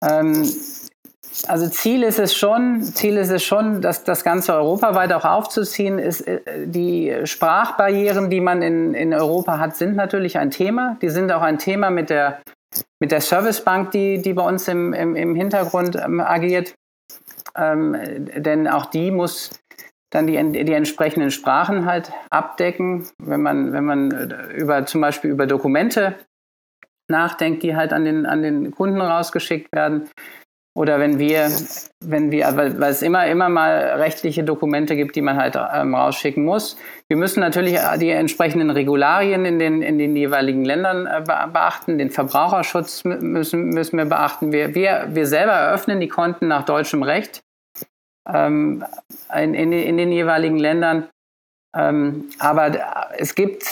Ähm, also Ziel ist es schon, Ziel ist es schon, dass das Ganze europaweit auch aufzuziehen ist. Äh, die Sprachbarrieren, die man in, in Europa hat, sind natürlich ein Thema. Die sind auch ein Thema mit der, mit der Servicebank, die, die bei uns im, im, im Hintergrund ähm, agiert. Ähm, denn auch die muss dann die, die entsprechenden Sprachen halt abdecken. Wenn man, wenn man äh, über, zum Beispiel über Dokumente nachdenkt, die halt an den, an den Kunden rausgeschickt werden. Oder wenn wir, wenn wir, weil, es immer, immer mal rechtliche Dokumente gibt, die man halt ähm, rausschicken muss. Wir müssen natürlich die entsprechenden Regularien in den, in den jeweiligen Ländern äh, beachten. Den Verbraucherschutz müssen, müssen wir beachten. Wir, wir, wir selber eröffnen die Konten nach deutschem Recht ähm, in, in, in den jeweiligen Ländern. Ähm, aber es gibt,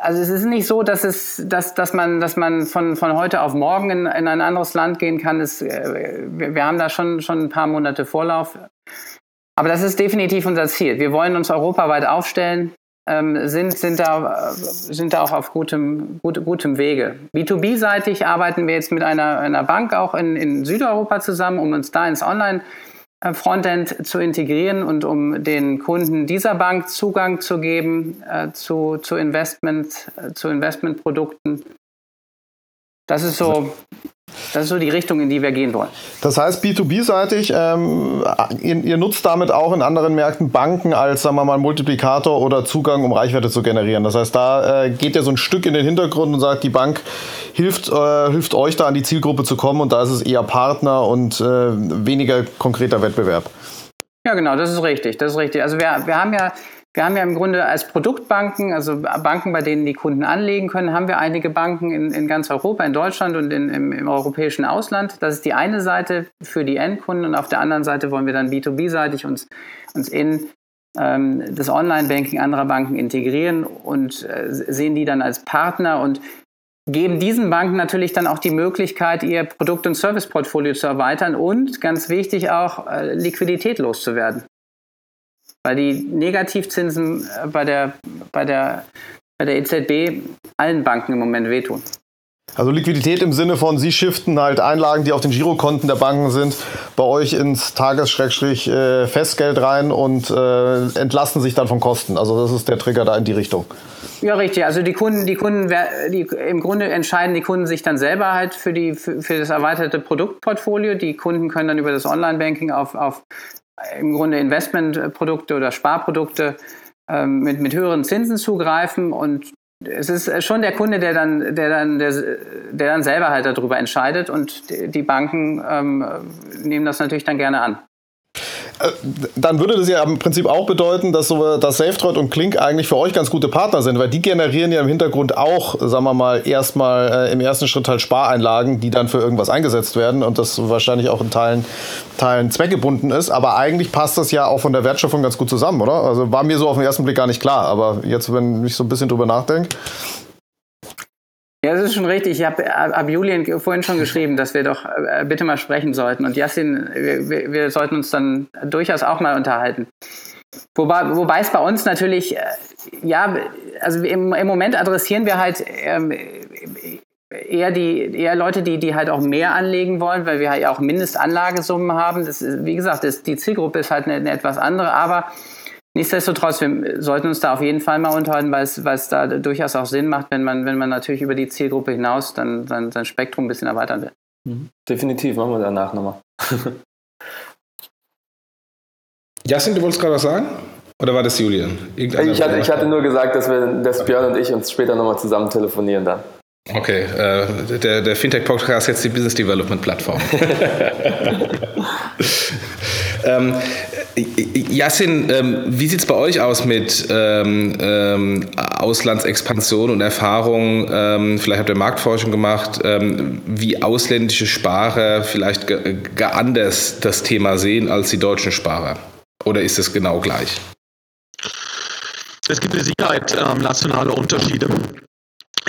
also es ist nicht so, dass es, dass, dass man, dass man von, von heute auf morgen in, in ein anderes Land gehen kann. Es, äh, wir, wir haben da schon, schon ein paar Monate Vorlauf. Aber das ist definitiv unser Ziel. Wir wollen uns europaweit aufstellen, ähm, sind, sind, da, sind da auch auf gutem, gut, gutem Wege. B2B-seitig arbeiten wir jetzt mit einer, einer Bank auch in, in Südeuropa zusammen, um uns da ins Online- äh, Frontend zu integrieren und um den Kunden dieser Bank Zugang zu geben äh, zu, zu, Investment, äh, zu Investmentprodukten. Das ist so das ist so die Richtung, in die wir gehen wollen. Das heißt, B2B-seitig, ähm, ihr, ihr, nutzt damit auch in anderen Märkten Banken als, sagen wir mal, Multiplikator oder Zugang, um Reichweite zu generieren. Das heißt, da äh, geht ihr so ein Stück in den Hintergrund und sagt, die Bank hilft, äh, hilft euch da an die Zielgruppe zu kommen und da ist es eher Partner und äh, weniger konkreter Wettbewerb. Ja, genau, das ist richtig. Das ist richtig. Also wir, wir haben ja haben wir im Grunde als Produktbanken, also Banken, bei denen die Kunden anlegen können, haben wir einige Banken in, in ganz Europa, in Deutschland und in, im, im, europäischen Ausland. Das ist die eine Seite für die Endkunden und auf der anderen Seite wollen wir dann B2B-seitig uns, uns in ähm, das Online-Banking anderer Banken integrieren und äh, sehen die dann als Partner und geben diesen Banken natürlich dann auch die Möglichkeit, ihr Produkt- und Serviceportfolio zu erweitern und ganz wichtig auch äh, Liquidität loszuwerden. Weil die Negativzinsen äh, bei der, bei, der, bei der EZB allen Banken im Moment wehtun. Also Liquidität im Sinne von, Sie shiften halt Einlagen, die auf den Girokonten der Banken sind, bei euch ins Tages-Festgeld rein und äh, entlasten sich dann von Kosten. Also das ist der Trigger da in die Richtung. Ja, richtig. Also die Kunden, die Kunden, die, im Grunde entscheiden die Kunden sich dann selber halt für, die, für, für das erweiterte Produktportfolio. Die Kunden können dann über das Online-Banking auf, auf im Grunde Investmentprodukte oder Sparprodukte ähm, mit, mit höheren Zinsen zugreifen und es ist schon der Kunde, der dann, der dann, der, der dann selber halt darüber entscheidet und die Banken ähm, nehmen das natürlich dann gerne an. Äh, dann würde das ja im Prinzip auch bedeuten, dass, so, dass SafeTrade und Klink eigentlich für euch ganz gute Partner sind, weil die generieren ja im Hintergrund auch, sagen wir mal, erstmal äh, im ersten Schritt halt Spareinlagen, die dann für irgendwas eingesetzt werden und das wahrscheinlich auch in Teilen, Teilen zweckgebunden ist. Aber eigentlich passt das ja auch von der Wertschöpfung ganz gut zusammen, oder? Also war mir so auf den ersten Blick gar nicht klar, aber jetzt, wenn ich so ein bisschen drüber nachdenke. Ja, das ist schon richtig. Ich habe ab Julien vorhin schon geschrieben, dass wir doch äh, bitte mal sprechen sollten. Und Yassin, wir, wir sollten uns dann durchaus auch mal unterhalten. Wobei, wobei es bei uns natürlich, äh, ja, also im, im Moment adressieren wir halt ähm, eher die eher Leute, die, die halt auch mehr anlegen wollen, weil wir halt auch Mindestanlagesummen haben. Das ist, wie gesagt, das, die Zielgruppe ist halt eine, eine etwas andere, aber Nichtsdestotrotz, wir sollten uns da auf jeden Fall mal unterhalten, weil es, weil es da durchaus auch Sinn macht, wenn man, wenn man natürlich über die Zielgruppe hinaus dann, dann sein Spektrum ein bisschen erweitern will. Mhm. Definitiv, machen wir danach nochmal. Jasin, du wolltest gerade was sagen? Oder war das Julian? Ich hatte, ich hatte, nur gesagt, dass wir, dass Björn und ich uns später nochmal zusammen telefonieren dann. Okay, äh, der, der Fintech-Podcast jetzt die Business Development Plattform. ähm, Jasin, ähm, wie sieht es bei euch aus mit ähm, ähm, Auslandsexpansion und Erfahrung? Ähm, vielleicht habt ihr Marktforschung gemacht, ähm, wie ausländische Sparer vielleicht gar anders das Thema sehen als die deutschen Sparer? Oder ist es genau gleich? Es gibt mit Sicherheit nationale Unterschiede.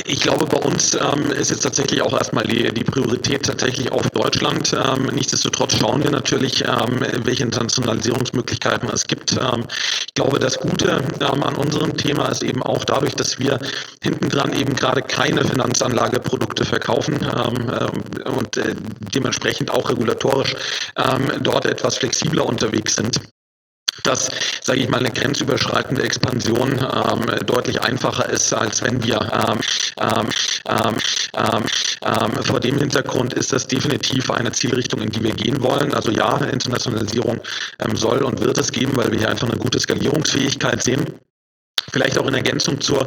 Ich glaube, bei uns ähm, ist jetzt tatsächlich auch erstmal die, die Priorität tatsächlich auf Deutschland. Ähm, nichtsdestotrotz schauen wir natürlich, ähm, welche Internationalisierungsmöglichkeiten es gibt. Ähm, ich glaube, das Gute ähm, an unserem Thema ist eben auch dadurch, dass wir hinten dran eben gerade keine Finanzanlageprodukte verkaufen ähm, und äh, dementsprechend auch regulatorisch dort etwas flexibler unterwegs sind dass, sage ich mal, eine grenzüberschreitende Expansion ähm, deutlich einfacher ist, als wenn wir ähm, ähm, ähm, ähm, ähm, vor dem Hintergrund ist das definitiv eine Zielrichtung, in die wir gehen wollen. Also ja, Internationalisierung soll und wird es geben, weil wir hier einfach eine gute Skalierungsfähigkeit sehen. Vielleicht auch in Ergänzung zu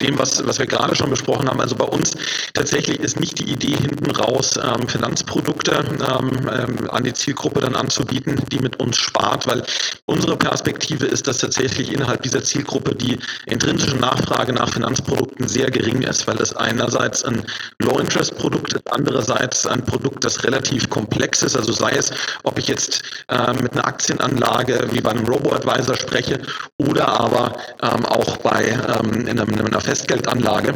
dem, was, was wir gerade schon besprochen haben. Also bei uns tatsächlich ist nicht die Idee hinten raus, ähm, Finanzprodukte ähm, ähm, an die Zielgruppe dann anzubieten, die mit uns spart, weil unsere Perspektive ist, dass tatsächlich innerhalb dieser Zielgruppe die intrinsische Nachfrage nach Finanzprodukten sehr gering ist, weil es einerseits ein Low-Interest-Produkt ist, andererseits ein Produkt, das relativ komplex ist. Also sei es, ob ich jetzt äh, mit einer Aktienanlage wie bei einem Robo-Advisor spreche oder aber ähm, auch bei ähm, in, einer, in einer Festgeldanlage.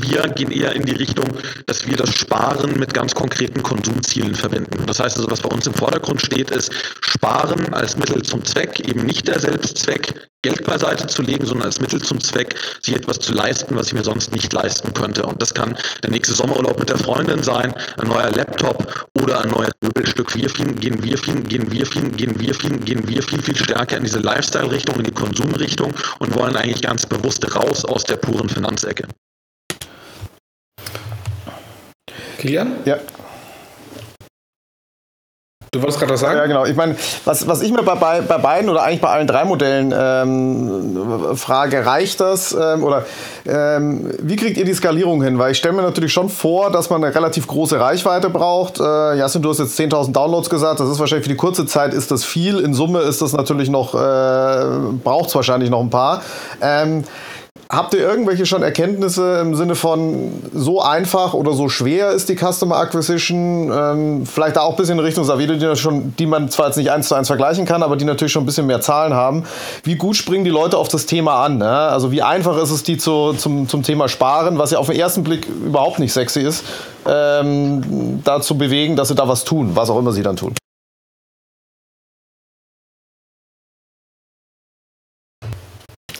Wir gehen eher in die Richtung, dass wir das Sparen mit ganz konkreten Konsumzielen verbinden. Das heißt also, was bei uns im Vordergrund steht, ist Sparen als Mittel zum Zweck, eben nicht der Selbstzweck, Geld beiseite zu legen, sondern als Mittel zum Zweck, sich etwas zu leisten, was ich mir sonst nicht leisten könnte. Und das kann der nächste Sommerurlaub mit der Freundin sein, ein neuer Laptop oder ein neues Möbelstück. Wir viel, gehen wir viel, gehen wir viel, gehen wir viel, gehen wir viel, viel stärker in diese Lifestyle-Richtung, in die Konsumrichtung und wollen eigentlich ganz bewusst raus aus der puren Finanzecke. Kilian? Ja. Du wolltest gerade was sagen? Ja, genau. Ich meine, was, was ich mir bei, bei, bei beiden oder eigentlich bei allen drei Modellen ähm, frage, reicht das? Ähm, oder ähm, wie kriegt ihr die Skalierung hin? Weil ich stelle mir natürlich schon vor, dass man eine relativ große Reichweite braucht. Äh, Jasin, du hast jetzt 10.000 Downloads gesagt. Das ist wahrscheinlich für die kurze Zeit ist das viel. In Summe ist das natürlich noch, äh, braucht es wahrscheinlich noch ein paar. Ähm, Habt ihr irgendwelche schon Erkenntnisse im Sinne von so einfach oder so schwer ist die Customer Acquisition? Ähm, vielleicht da auch ein bisschen in Richtung Savido, die, schon, die man zwar jetzt nicht eins zu eins vergleichen kann, aber die natürlich schon ein bisschen mehr Zahlen haben. Wie gut springen die Leute auf das Thema an? Ne? Also wie einfach ist es, die zu, zum, zum Thema Sparen, was ja auf den ersten Blick überhaupt nicht sexy ist, ähm, da zu bewegen, dass sie da was tun, was auch immer sie dann tun?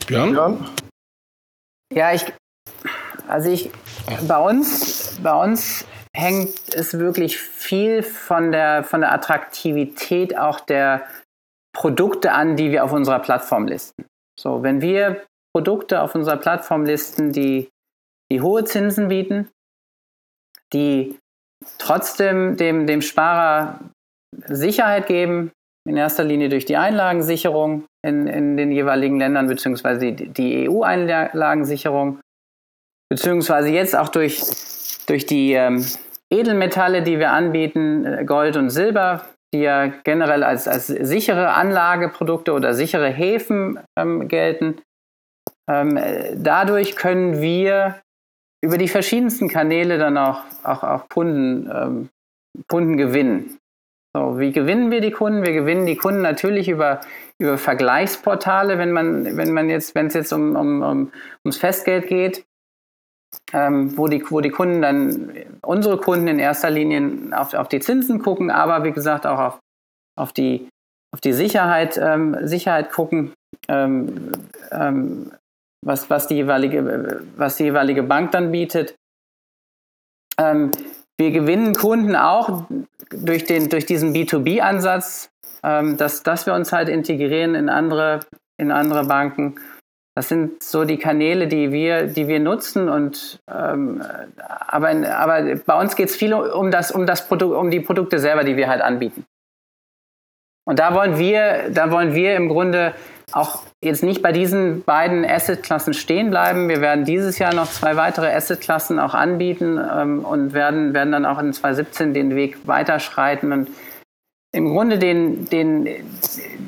Björn? Björn? Ja, ich, also ich, bei uns, bei uns hängt es wirklich viel von der, von der Attraktivität auch der Produkte an, die wir auf unserer Plattform listen. So, wenn wir Produkte auf unserer Plattform listen, die, die hohe Zinsen bieten, die trotzdem dem, dem Sparer Sicherheit geben, in erster Linie durch die Einlagensicherung in, in den jeweiligen Ländern, beziehungsweise die EU-Einlagensicherung, beziehungsweise jetzt auch durch, durch die ähm, Edelmetalle, die wir anbieten, äh, Gold und Silber, die ja generell als, als sichere Anlageprodukte oder sichere Häfen ähm, gelten. Ähm, dadurch können wir über die verschiedensten Kanäle dann auch, auch, auch Kunden, ähm, Kunden gewinnen. So, wie gewinnen wir die Kunden? Wir gewinnen die Kunden natürlich über, über Vergleichsportale, wenn man, wenn man jetzt, wenn es jetzt um, um, um, ums Festgeld geht, ähm, wo, die, wo die Kunden dann, unsere Kunden in erster Linie auf, auf die Zinsen gucken, aber wie gesagt auch auf, auf, die, auf die Sicherheit, ähm, Sicherheit gucken, ähm, ähm was, was, die jeweilige, was die jeweilige Bank dann bietet. Wir gewinnen Kunden auch durch, den, durch diesen B2B-Ansatz, ähm, dass, dass wir uns halt integrieren in andere, in andere Banken. Das sind so die Kanäle, die wir, die wir nutzen. Und, ähm, aber, aber bei uns geht es viel um, das, um, das Produkt, um die Produkte selber, die wir halt anbieten. Und da wollen wir, da wollen wir im Grunde auch jetzt nicht bei diesen beiden Asset-Klassen stehen bleiben. Wir werden dieses Jahr noch zwei weitere Asset-Klassen auch anbieten ähm, und werden, werden dann auch in 2017 den Weg weiterschreiten und im Grunde den, den,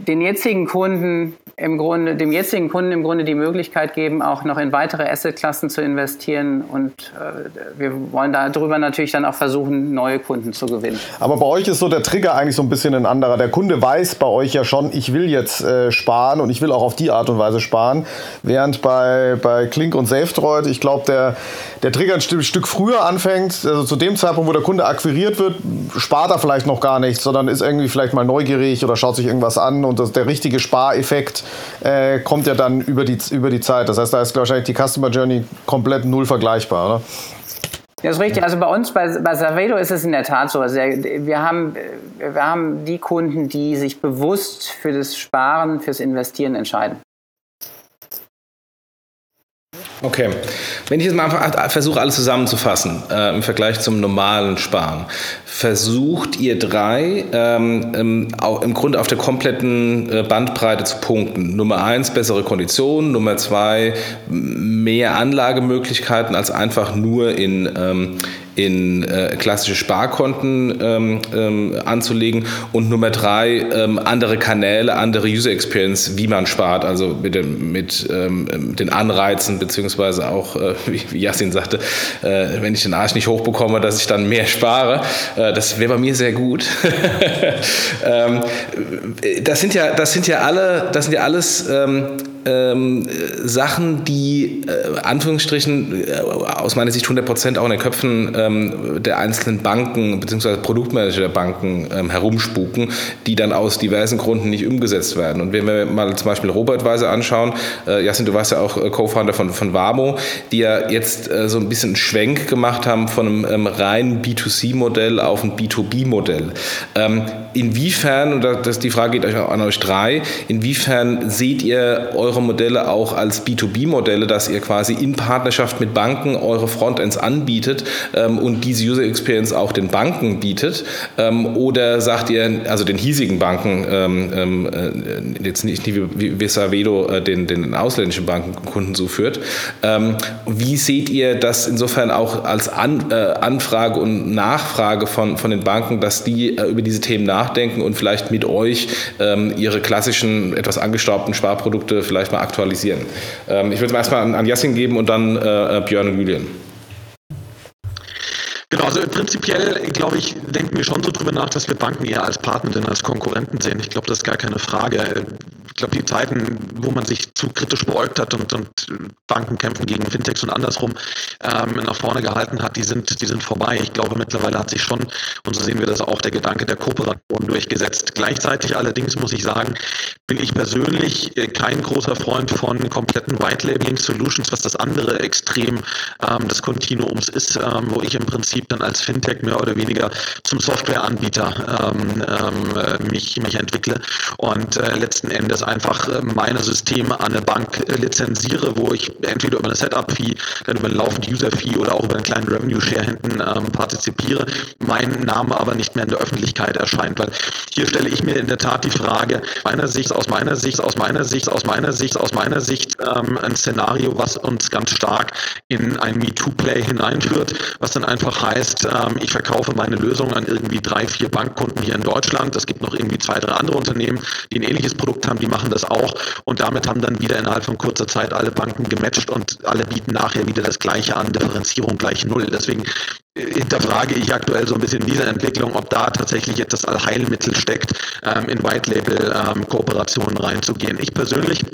den jetzigen Kunden im Grunde, dem jetzigen Kunden im Grunde die Möglichkeit geben, auch noch in weitere Assetklassen zu investieren. Und äh, wir wollen darüber natürlich dann auch versuchen, neue Kunden zu gewinnen. Aber bei euch ist so der Trigger eigentlich so ein bisschen ein anderer. Der Kunde weiß bei euch ja schon, ich will jetzt äh, sparen und ich will auch auf die Art und Weise sparen. Während bei, bei Klink und SafeDroid, ich glaube, der, der Trigger ein Stück früher anfängt, also zu dem Zeitpunkt, wo der Kunde akquiriert wird, spart er vielleicht noch gar nichts, sondern ist irgendwie vielleicht mal neugierig oder schaut sich irgendwas an und das, der richtige Spareffekt äh, kommt ja dann über die, über die Zeit. Das heißt, da ist wahrscheinlich die Customer Journey komplett null vergleichbar, oder? Das ist richtig. Also bei uns, bei, bei Savedo ist es in der Tat so. Also wir, haben, wir haben die Kunden, die sich bewusst für das Sparen, fürs Investieren entscheiden. Okay. Wenn ich jetzt mal versuche, alles zusammenzufassen äh, im Vergleich zum normalen Sparen, versucht ihr drei ähm, im, im Grunde auf der kompletten äh, Bandbreite zu punkten. Nummer eins, bessere Konditionen. Nummer zwei, mehr Anlagemöglichkeiten als einfach nur in, ähm, in äh, klassische Sparkonten ähm, ähm, anzulegen und Nummer drei ähm, andere Kanäle, andere User Experience, wie man spart, also mit, dem, mit ähm, den Anreizen beziehungsweise auch, äh, wie, wie Yassin sagte, äh, wenn ich den Arsch nicht hochbekomme, dass ich dann mehr spare. Äh, das wäre bei mir sehr gut. Ähm, das sind ja, das sind ja alle, das sind ja alles ähm, Sachen, die äh, Anführungsstrichen äh, aus meiner Sicht 100% auch in den Köpfen ähm, der einzelnen Banken bzw. Produktmanager der Banken ähm, herumspuken, die dann aus diversen Gründen nicht umgesetzt werden. Und wenn wir mal zum Beispiel Robert Weise anschauen, äh, Jasin, du warst ja auch äh, Co-Founder von, von Wamo, die ja jetzt äh, so ein bisschen einen Schwenk gemacht haben von einem ähm, reinen B2C-Modell auf ein B2B-Modell. Ähm, inwiefern, und das, die Frage geht euch an euch drei, inwiefern seht ihr eure eure Modelle auch als B2B-Modelle, dass ihr quasi in Partnerschaft mit Banken eure Frontends anbietet, ähm, und diese User Experience auch den Banken bietet? Ähm, oder sagt ihr, also den hiesigen Banken, ähm, ähm äh, jetzt nicht wie, wie Savedo äh, den, den ausländischen Bankenkunden zuführt, ähm, wie seht ihr das insofern auch als An, äh, Anfrage und Nachfrage von, von den Banken, dass die äh, über diese Themen nachdenken und vielleicht mit euch ähm, ihre klassischen, etwas angestaubten Sparprodukte vielleicht mal aktualisieren? ich würde es erstmal an, an Yassin geben und dann äh, Björn und Julian. Genau, also prinzipiell, glaube ich, denken wir schon so drüber nach, dass wir Banken eher als Partner denn als Konkurrenten sehen. Ich glaube, das ist gar keine Frage. Ich glaube, die Zeiten, wo man sich zu kritisch beäugt hat und, und Banken kämpfen gegen Fintechs und andersrum ähm, nach vorne gehalten hat, die sind, die sind vorbei. Ich glaube, mittlerweile hat sich schon, und so sehen wir das auch, der Gedanke der Kooperation durchgesetzt. Gleichzeitig allerdings muss ich sagen, bin ich persönlich äh, kein großer Freund von kompletten White Labeling Solutions, was das andere Extrem ähm, des Kontinuums ist, ähm, wo ich im Prinzip Prinzip dann als Fintech mehr oder weniger zum Softwareanbieter ähm, ähm, mich, mich entwickle und äh, letzten Endes einfach äh, meine Systeme an eine Bank äh, lizenziere, wo ich entweder über eine Setup-Fee, dann über eine laufende User-Fee oder auch über einen kleinen Revenue-Share hinten ähm, partizipiere, mein Name aber nicht mehr in der Öffentlichkeit erscheint, weil hier stelle ich mir in der Tat die Frage, meiner Sicht, aus meiner Sicht, aus meiner Sicht, aus meiner Sicht, aus meiner Sicht ähm, ein Szenario, was uns ganz stark in ein MeToo-Play hineinführt, was dann einfach heißt, ähm, ich verkaufe meine Lösung an irgendwie drei, vier Bankkunden hier in Deutschland. Es gibt noch irgendwie zwei, drei andere Unternehmen, die ein ähnliches Produkt haben, die machen das auch. Und damit haben dann wieder innerhalb von kurzer Zeit alle Banken gematcht und alle bieten nachher wieder das Gleiche an, Differenzierung gleich Null. Deswegen hinterfrage ich aktuell so ein bisschen diese Entwicklung, ob da tatsächlich jetzt das Allheilmittel steckt, ähm, in White-Label-Kooperationen ähm, reinzugehen. Ich persönlich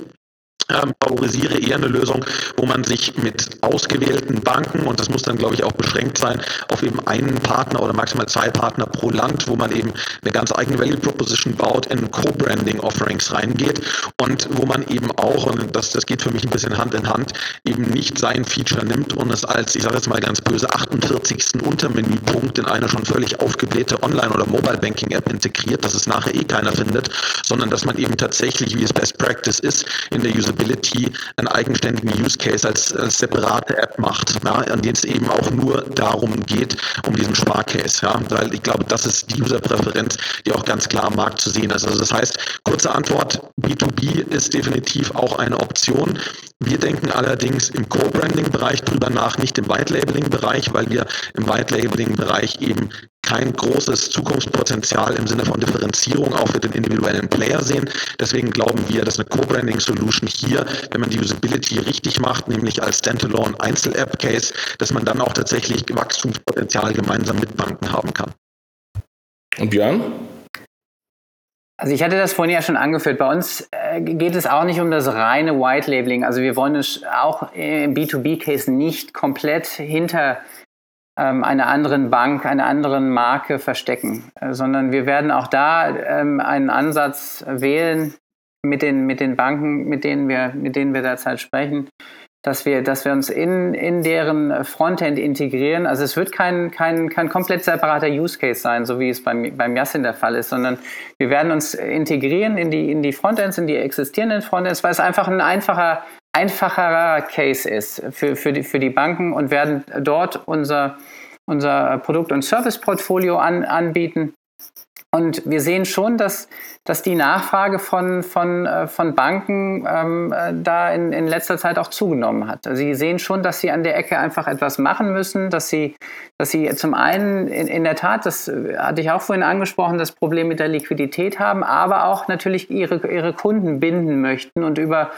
ähm, favorisiere eher eine Lösung, wo man sich mit ausgewählten Banken, und das muss dann, glaube ich, auch beschränkt sein, auf eben einen Partner oder maximal zwei Partner pro Land, wo man eben eine ganz eigene Value Proposition baut, in Co-Branding-Offerings reingeht und wo man eben auch, und das, das geht für mich ein bisschen Hand in Hand, eben nicht sein Feature nimmt und es als, ich sage jetzt mal ganz böse, 48. Untermenüpunkt in eine schon völlig aufgeblähte Online- oder Mobile-Banking-App integriert, dass es nachher eh keiner findet, sondern dass man eben tatsächlich, wie es Best Practice ist, in der Usability Usability einen eigenständigen Use Case als, als separate App macht, ja, an dem es eben auch nur darum geht, um diesen Sparcase. Ja, weil ich glaube, das ist die Userpräferenz, die auch ganz klar am Markt zu sehen ist. Also das heißt, kurze Antwort, B2B ist definitiv auch eine Option. Wir denken allerdings im Co-Branding-Bereich drüber nach, nicht im White-Labeling-Bereich, weil wir im White-Labeling-Bereich eben kein großes Zukunftspotenzial im Sinne von Differenzierung auch für den individuellen Player sehen. Deswegen glauben wir, dass eine Co-Branding-Solution hier, wenn man die Usability richtig macht, nämlich als Standalone Einzel-App-Case, dass man dann auch tatsächlich Wachstumspotenzial gemeinsam mit Banken haben kann. Und Björn? Also ich hatte das vorhin ja schon angeführt. Bei uns äh, geht es auch nicht um das reine White Labeling. Also wir wollen es auch im B2B-Case nicht komplett hinter einer anderen Bank, einer anderen Marke verstecken, äh, sondern wir werden auch da ähm, einen Ansatz wählen mit den, mit den Banken, mit denen wir, mit denen wir derzeit sprechen, dass wir, dass wir uns in, in deren Frontend integrieren. Also es wird kein, kein, kein komplett separater Use Case sein, so wie es beim, beim Yassin der Fall ist, sondern wir werden uns integrieren in die, in die Frontends, in die existierenden Frontends, weil es einfach ein einfacher einfacherer Case ist für, für, die, für die Banken und werden dort unser, unser Produkt- und Serviceportfolio an, anbieten. Und wir sehen schon, dass, dass die Nachfrage von, von, äh, von Banken ähm, äh, da in, in letzter Zeit auch zugenommen hat. Also sie sehen schon, dass sie an der Ecke einfach etwas machen müssen, dass sie, dass sie zum einen in, in der Tat, das hatte ich auch vorhin angesprochen, das Problem mit der Liquidität haben, aber auch natürlich ihre, ihre Kunden binden möchten und über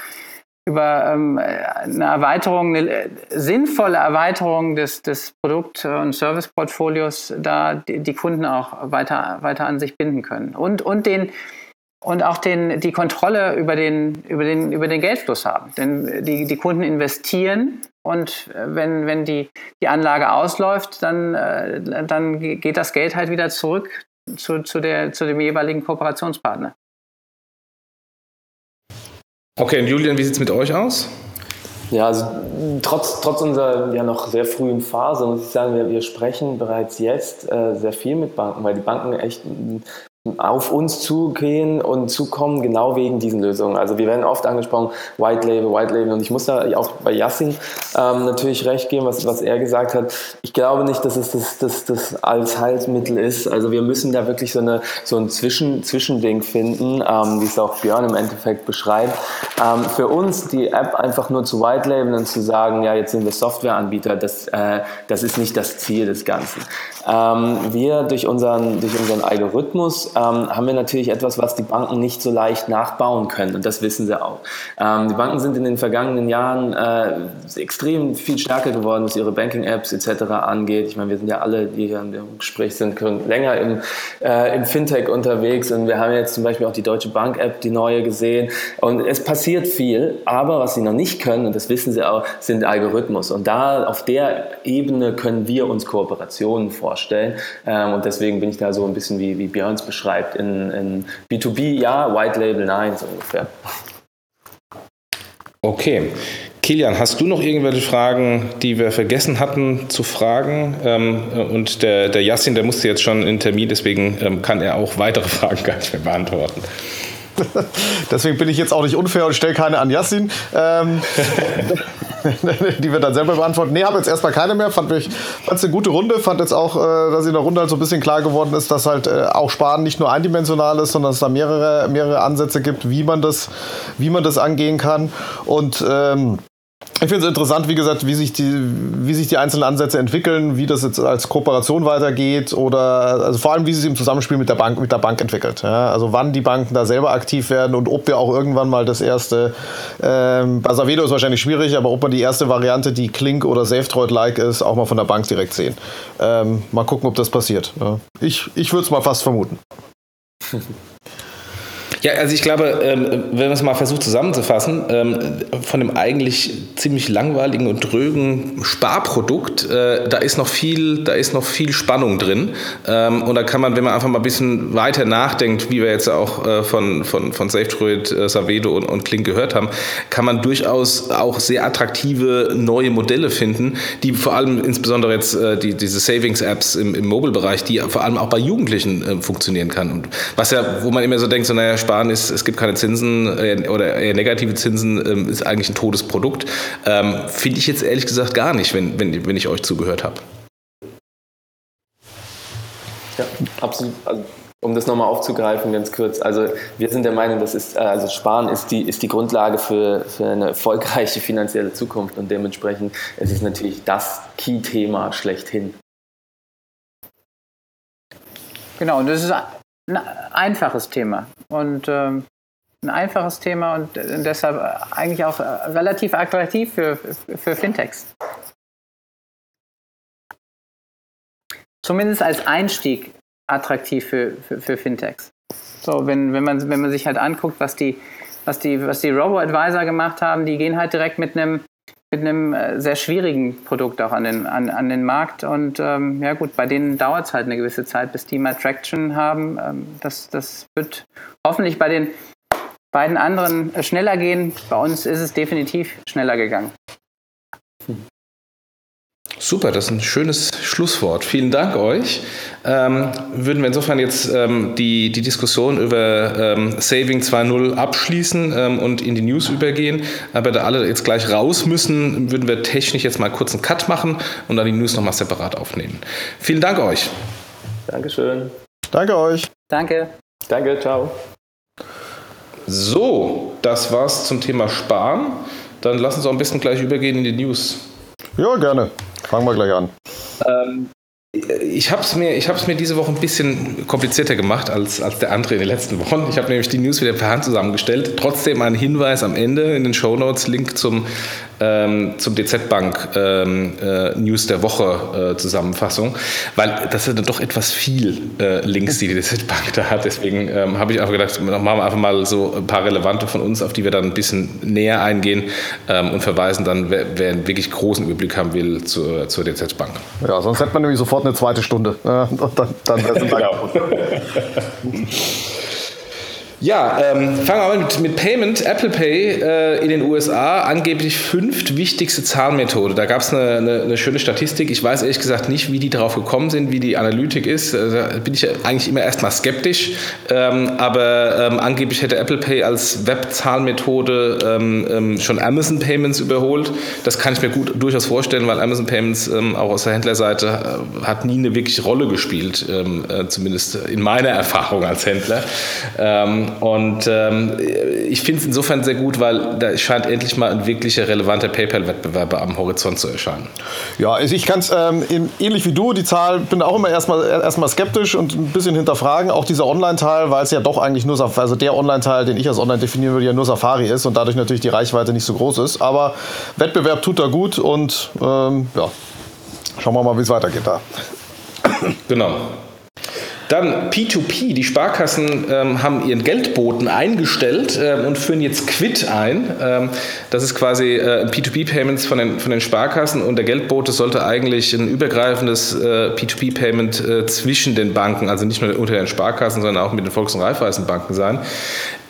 über ähm, eine Erweiterung, eine äh, sinnvolle Erweiterung des, des Produkt- und Serviceportfolios da die, die, Kunden auch weiter, weiter an sich binden können. Und, und den und auch den, die Kontrolle über den, über, den, über den Geldfluss haben. Denn die, die Kunden investieren und wenn, wenn die, die Anlage ausläuft, dann, äh, dann geht das Geld halt wieder zurück zu, zu, der, zu dem jeweiligen Kooperationspartner. Okay, und Julian, wie sieht es mit euch aus? Ja, also trotz, trotz unserer ja noch sehr frühen Phase muss ich sagen, wir, wir sprechen bereits jetzt äh, sehr viel mit Banken, weil die Banken echt auf uns zugehen und zukommen, genau wegen diesen Lösungen. Also wir werden oft angesprochen, White Label, White Label. Und ich muss da auch bei Yassin ähm, natürlich recht geben, was, was er gesagt hat. Ich glaube nicht, dass es das, das, das als Heilsmittel ist. Also wir müssen da wirklich so, eine, so ein Zwischen, Zwischending finden, ähm, wie es auch Björn im Endeffekt beschreibt. Ähm, für uns die App einfach nur zu White Labeln und zu sagen, ja, jetzt sind wir Softwareanbieter, das, äh, das ist nicht das Ziel des Ganzen. Ähm, wir durch unseren, durch unseren Algorithmus ähm, haben wir natürlich etwas, was die Banken nicht so leicht nachbauen können. Und das wissen sie auch. Ähm, die Banken sind in den vergangenen Jahren äh, extrem viel stärker geworden, was ihre Banking-Apps etc. angeht. Ich meine, wir sind ja alle, die hier im Gespräch sind, länger im, äh, im Fintech unterwegs. Und wir haben jetzt zum Beispiel auch die Deutsche Bank-App, die neue gesehen. Und es passiert viel. Aber was sie noch nicht können, und das wissen sie auch, sind Algorithmus. Und da auf der Ebene können wir uns Kooperationen vorstellen. Ähm, und deswegen bin ich da so ein bisschen wie, wie Björns beschreibt schreibt. In, in B2B ja, White Label nein, so ungefähr. Okay. Kilian, hast du noch irgendwelche Fragen, die wir vergessen hatten zu fragen? Ähm, und der, der Yassin, der musste jetzt schon in Termin, deswegen ähm, kann er auch weitere Fragen gar nicht mehr beantworten. Deswegen bin ich jetzt auch nicht unfair und stelle keine an Yassin, ähm, die wir dann selber beantworten. Nee, habe jetzt erstmal keine mehr. Fand es eine gute Runde. Fand jetzt auch, äh, dass in der Runde halt so ein bisschen klar geworden ist, dass halt äh, auch Sparen nicht nur eindimensional ist, sondern es da mehrere, mehrere Ansätze gibt, wie man das, wie man das angehen kann. Und ähm, ich finde es interessant, wie gesagt, wie sich, die, wie sich die einzelnen Ansätze entwickeln, wie das jetzt als Kooperation weitergeht oder also vor allem, wie sich im Zusammenspiel mit der Bank, mit der Bank entwickelt. Ja? Also wann die Banken da selber aktiv werden und ob wir auch irgendwann mal das erste, ähm, bei Savedo ist wahrscheinlich schwierig, aber ob man die erste Variante, die Klink oder SafeTroid-like ist, auch mal von der Bank direkt sehen. Ähm, mal gucken, ob das passiert. Ja? Ich, ich würde es mal fast vermuten. Ja, also ich glaube, ähm, wenn man es mal versucht zusammenzufassen, ähm, von dem eigentlich ziemlich langweiligen und drögen Sparprodukt, äh, da ist noch viel, da ist noch viel Spannung drin. Ähm, und da kann man, wenn man einfach mal ein bisschen weiter nachdenkt, wie wir jetzt auch äh, von, von, von SafeTruid, äh, Savedo und, und Klink gehört haben, kann man durchaus auch sehr attraktive neue Modelle finden, die vor allem insbesondere jetzt die, diese Savings-Apps im, im Mobile-Bereich, die vor allem auch bei Jugendlichen funktionieren kann. Und was ja, wo man immer so denkt, so naja, Sparen ist, es gibt keine Zinsen äh, oder eher negative Zinsen, ähm, ist eigentlich ein totes Produkt. Ähm, Finde ich jetzt ehrlich gesagt gar nicht, wenn, wenn, wenn ich euch zugehört habe. Ja, absolut. Also, um das nochmal aufzugreifen, ganz kurz. Also wir sind der Meinung, das ist, äh, also Sparen ist die, ist die Grundlage für, für eine erfolgreiche finanzielle Zukunft und dementsprechend ist es natürlich das Key-Thema schlechthin. Genau, und das ist ein einfaches Thema und ähm, ein einfaches Thema und deshalb eigentlich auch relativ attraktiv für, für Fintechs. Zumindest als Einstieg attraktiv für, für, für Fintechs. So, wenn, wenn, man, wenn man sich halt anguckt, was die, was die, was die Robo-Advisor gemacht haben, die gehen halt direkt mit einem mit einem äh, sehr schwierigen Produkt auch an den, an, an den Markt. Und ähm, ja gut, bei denen dauert es halt eine gewisse Zeit, bis die mal Traction haben. Ähm, das, das wird hoffentlich bei den beiden anderen äh, schneller gehen. Bei uns ist es definitiv schneller gegangen. Super, das ist ein schönes Schlusswort. Vielen Dank euch. Ähm, würden wir insofern jetzt ähm, die, die Diskussion über ähm, Saving 2.0 abschließen ähm, und in die News übergehen. Aber da alle jetzt gleich raus müssen, würden wir technisch jetzt mal kurz einen Cut machen und dann die News nochmal separat aufnehmen. Vielen Dank euch. Dankeschön. Danke euch. Danke. Danke, ciao. So, das war's zum Thema Sparen. Dann lassen Sie uns auch ein bisschen gleich übergehen in die News. Ja, gerne. Fangen wir gleich an. Ähm, ich habe es mir, mir diese Woche ein bisschen komplizierter gemacht als, als der andere in den letzten Wochen. Ich habe nämlich die News wieder per Hand zusammengestellt. Trotzdem ein Hinweis am Ende in den Show Notes, Link zum ähm, zum DZ Bank ähm, äh, News der Woche äh, Zusammenfassung, weil das sind dann doch etwas viel äh, Links, die die DZ Bank da hat. Deswegen ähm, habe ich einfach gedacht, machen wir einfach mal so ein paar relevante von uns, auf die wir dann ein bisschen näher eingehen ähm, und verweisen dann, wer, wer, einen wirklich großen Überblick haben will, zur, zur DZ Bank. Ja, sonst hätte man nämlich sofort eine zweite Stunde. und dann, dann wäre es genau. Ja, ähm, fangen wir mal mit, mit Payment. Apple Pay äh, in den USA, angeblich fünft wichtigste Zahlmethode. Da gab es eine, eine, eine, schöne Statistik. Ich weiß ehrlich gesagt nicht, wie die darauf gekommen sind, wie die Analytik ist. Also, da bin ich eigentlich immer erstmal skeptisch. Ähm, aber ähm, angeblich hätte Apple Pay als Web-Zahlmethode ähm, ähm, schon Amazon Payments überholt. Das kann ich mir gut durchaus vorstellen, weil Amazon Payments ähm, auch aus der Händlerseite äh, hat nie eine wirkliche Rolle gespielt, äh, zumindest in meiner Erfahrung als Händler. Und ähm, ich finde es insofern sehr gut, weil da scheint endlich mal ein wirklicher relevanter PayPal-Wettbewerber am Horizont zu erscheinen. Ja, ich kann es ähm, ähnlich wie du, die Zahl, bin auch immer erstmal erstmal skeptisch und ein bisschen hinterfragen. Auch dieser Online-Teil, weil es ja doch eigentlich nur, also der Online-Teil, den ich als Online definieren würde, ja nur Safari ist und dadurch natürlich die Reichweite nicht so groß ist. Aber Wettbewerb tut da gut und ähm, ja, schauen wir mal, wie es weitergeht da. Genau. Dann P2P, die Sparkassen ähm, haben ihren Geldboten eingestellt ähm, und führen jetzt Quid ein. Ähm, das ist quasi äh, P2P-Payments von den, von den Sparkassen und der Geldbote sollte eigentlich ein übergreifendes äh, P2P-Payment äh, zwischen den Banken, also nicht nur unter den Sparkassen, sondern auch mit den Volks- und Raiffeisenbanken sein.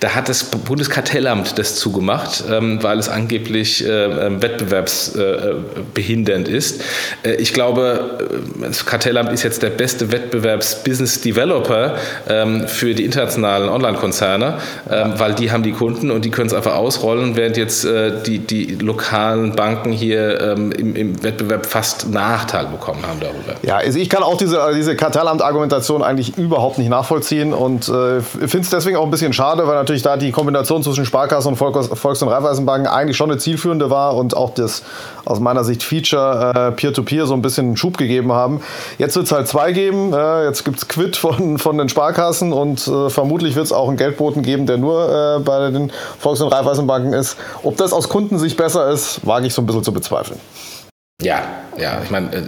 Da hat das Bundeskartellamt das zugemacht, ähm, weil es angeblich äh, ähm, wettbewerbsbehindernd ist. Äh, ich glaube, äh, das Kartellamt ist jetzt der beste Wettbewerbs-Business-Developer ähm, für die internationalen Online-Konzerne, weil die haben die Kunden und die können es einfach ausrollen, während jetzt die, die lokalen Banken hier im, im Wettbewerb fast Nachteil bekommen haben darüber. Ja, also ich kann auch diese, diese Kartellamt-Argumentation eigentlich überhaupt nicht nachvollziehen und äh, finde es deswegen auch ein bisschen schade, weil natürlich natürlich da die Kombination zwischen Sparkassen und Volks- und Raiffeisenbanken eigentlich schon eine zielführende war und auch das aus meiner Sicht Feature äh, Peer-to-Peer -Peer so ein bisschen einen Schub gegeben haben. Jetzt wird es halt zwei geben. Äh, jetzt gibt es Quid von, von den Sparkassen und äh, vermutlich wird es auch einen Geldboten geben, der nur äh, bei den Volks- und Raiffeisenbanken ist. Ob das aus Kundensicht besser ist, wage ich so ein bisschen zu bezweifeln. Ja, ja, ich meine, äh,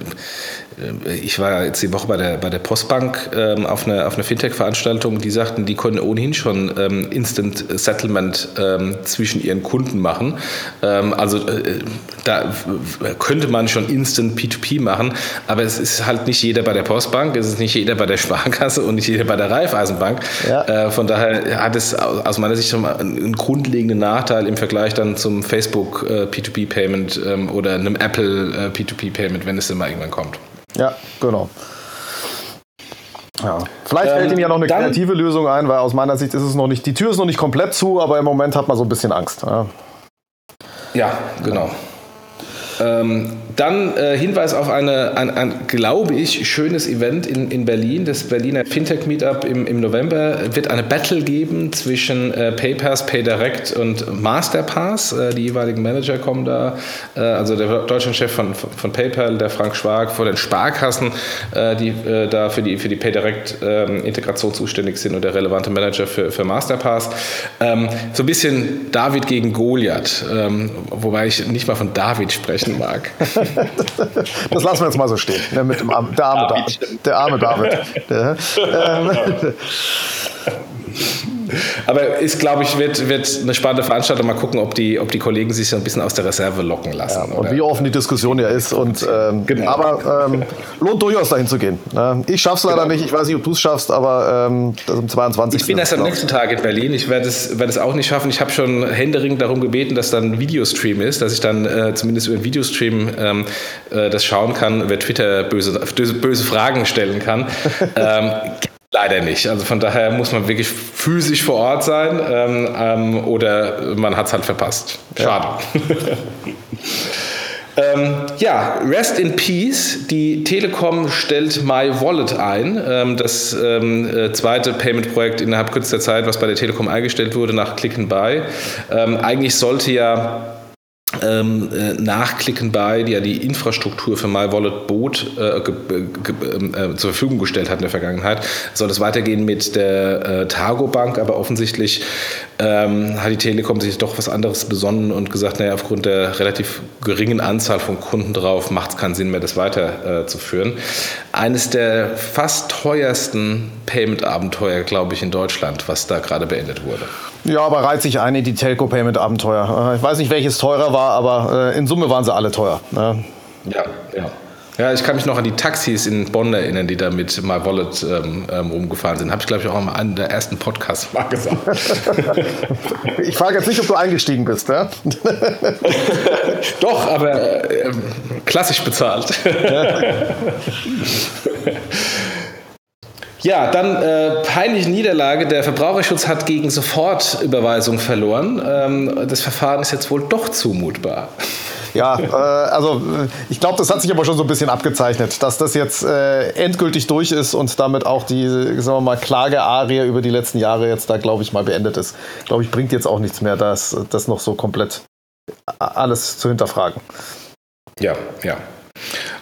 äh, ich war jetzt die Woche bei der, bei der Postbank ähm, auf einer auf eine Fintech-Veranstaltung, die sagten, die konnten ohnehin schon ähm, Instant Settlement ähm, zwischen ihren Kunden machen. Ähm, also äh, da könnte man schon Instant P2P machen, aber es ist halt nicht jeder bei der Postbank, es ist nicht jeder bei der Sparkasse und nicht jeder bei der Raiffeisenbank. Ja. Äh, von daher hat es aus meiner Sicht schon mal einen grundlegenden Nachteil im Vergleich dann zum Facebook äh, P2P-Payment ähm, oder einem Apple äh, P2P-Payment, wenn es mal irgendwann kommt. Ja, genau. Ja. Vielleicht ähm, fällt Ihnen ja noch eine kreative Lösung ein, weil aus meiner Sicht ist es noch nicht, die Tür ist noch nicht komplett zu, aber im Moment hat man so ein bisschen Angst. Ja, ja genau. Ähm, dann äh, Hinweis auf eine, ein, ein, glaube ich, schönes Event in, in Berlin, das Berliner Fintech Meetup im, im November. Wird eine Battle geben zwischen äh, PayPass, PayDirect und Masterpass. Äh, die jeweiligen Manager kommen da. Äh, also der Deutschlandchef von, von PayPal, der Frank Schwag, vor den Sparkassen, äh, die äh, da für die, für die PayDirect-Integration ähm, zuständig sind und der relevante Manager für, für Masterpass. Ähm, so ein bisschen David gegen Goliath, ähm, wobei ich nicht mal von David sprechen mag. das lassen wir jetzt mal so stehen. Ne, mit dem Arme, der, arme David. der arme David. Der, ähm, aber ist, glaube ich, wird, wird eine spannende Veranstaltung. Mal gucken, ob die, ob die Kollegen sich so ein bisschen aus der Reserve locken lassen. Ja, und wie offen die Diskussion ja ist. Und, ähm, genau. Aber ähm, lohnt durchaus dahin zu gehen. Ich schaffe es leider genau. nicht. Ich weiß nicht, ob du es schaffst, aber ähm, das im 22. Ich bin erst am nächsten Tag in Berlin. Ich werde es, werde es auch nicht schaffen. Ich habe schon händeringend darum gebeten, dass dann ein Videostream ist, dass ich dann äh, zumindest über einen Videostream ähm, äh, das schauen kann, über Twitter böse, böse Fragen stellen kann. ähm, Leider nicht. Also von daher muss man wirklich physisch vor Ort sein ähm, ähm, oder man hat es halt verpasst. Schade. Ja. ähm, ja, Rest in Peace. Die Telekom stellt My Wallet ein. Ähm, das ähm, äh, zweite Payment-Projekt innerhalb kürzester Zeit, was bei der Telekom eingestellt wurde nach Click and Buy. Ähm, eigentlich sollte ja ähm, äh, nachklicken bei, die ja die Infrastruktur für MyWallet bot, äh, ähm, äh, zur Verfügung gestellt hat in der Vergangenheit, soll es weitergehen mit der äh, Targo Bank, aber offensichtlich ähm, hat die Telekom sich doch was anderes besonnen und gesagt, naja, aufgrund der relativ geringen Anzahl von Kunden drauf macht es keinen Sinn mehr, das weiterzuführen. Eines der fast teuersten Payment-Abenteuer, glaube ich, in Deutschland, was da gerade beendet wurde. Ja, aber reiht sich ein in die Telco-Payment-Abenteuer. Äh, ich weiß nicht, welches teurer war, aber äh, in Summe waren sie alle teuer. Ne? Ja, ja. Ja, ich kann mich noch an die Taxis in Bonn erinnern, die da mit My Wallet ähm, ähm, rumgefahren sind. Habe ich, glaube ich, auch in einem der ersten Podcasts mal gesagt. ich frage jetzt nicht, ob du eingestiegen bist, ja? Doch, aber äh, klassisch bezahlt. Ja, dann äh, peinliche Niederlage. Der Verbraucherschutz hat gegen Sofortüberweisung verloren. Ähm, das Verfahren ist jetzt wohl doch zumutbar. Ja, äh, also ich glaube, das hat sich aber schon so ein bisschen abgezeichnet, dass das jetzt äh, endgültig durch ist und damit auch die, sagen wir mal, Klagearie über die letzten Jahre jetzt da, glaube ich, mal beendet ist. Glaube ich, bringt jetzt auch nichts mehr, das, das noch so komplett alles zu hinterfragen. Ja, ja.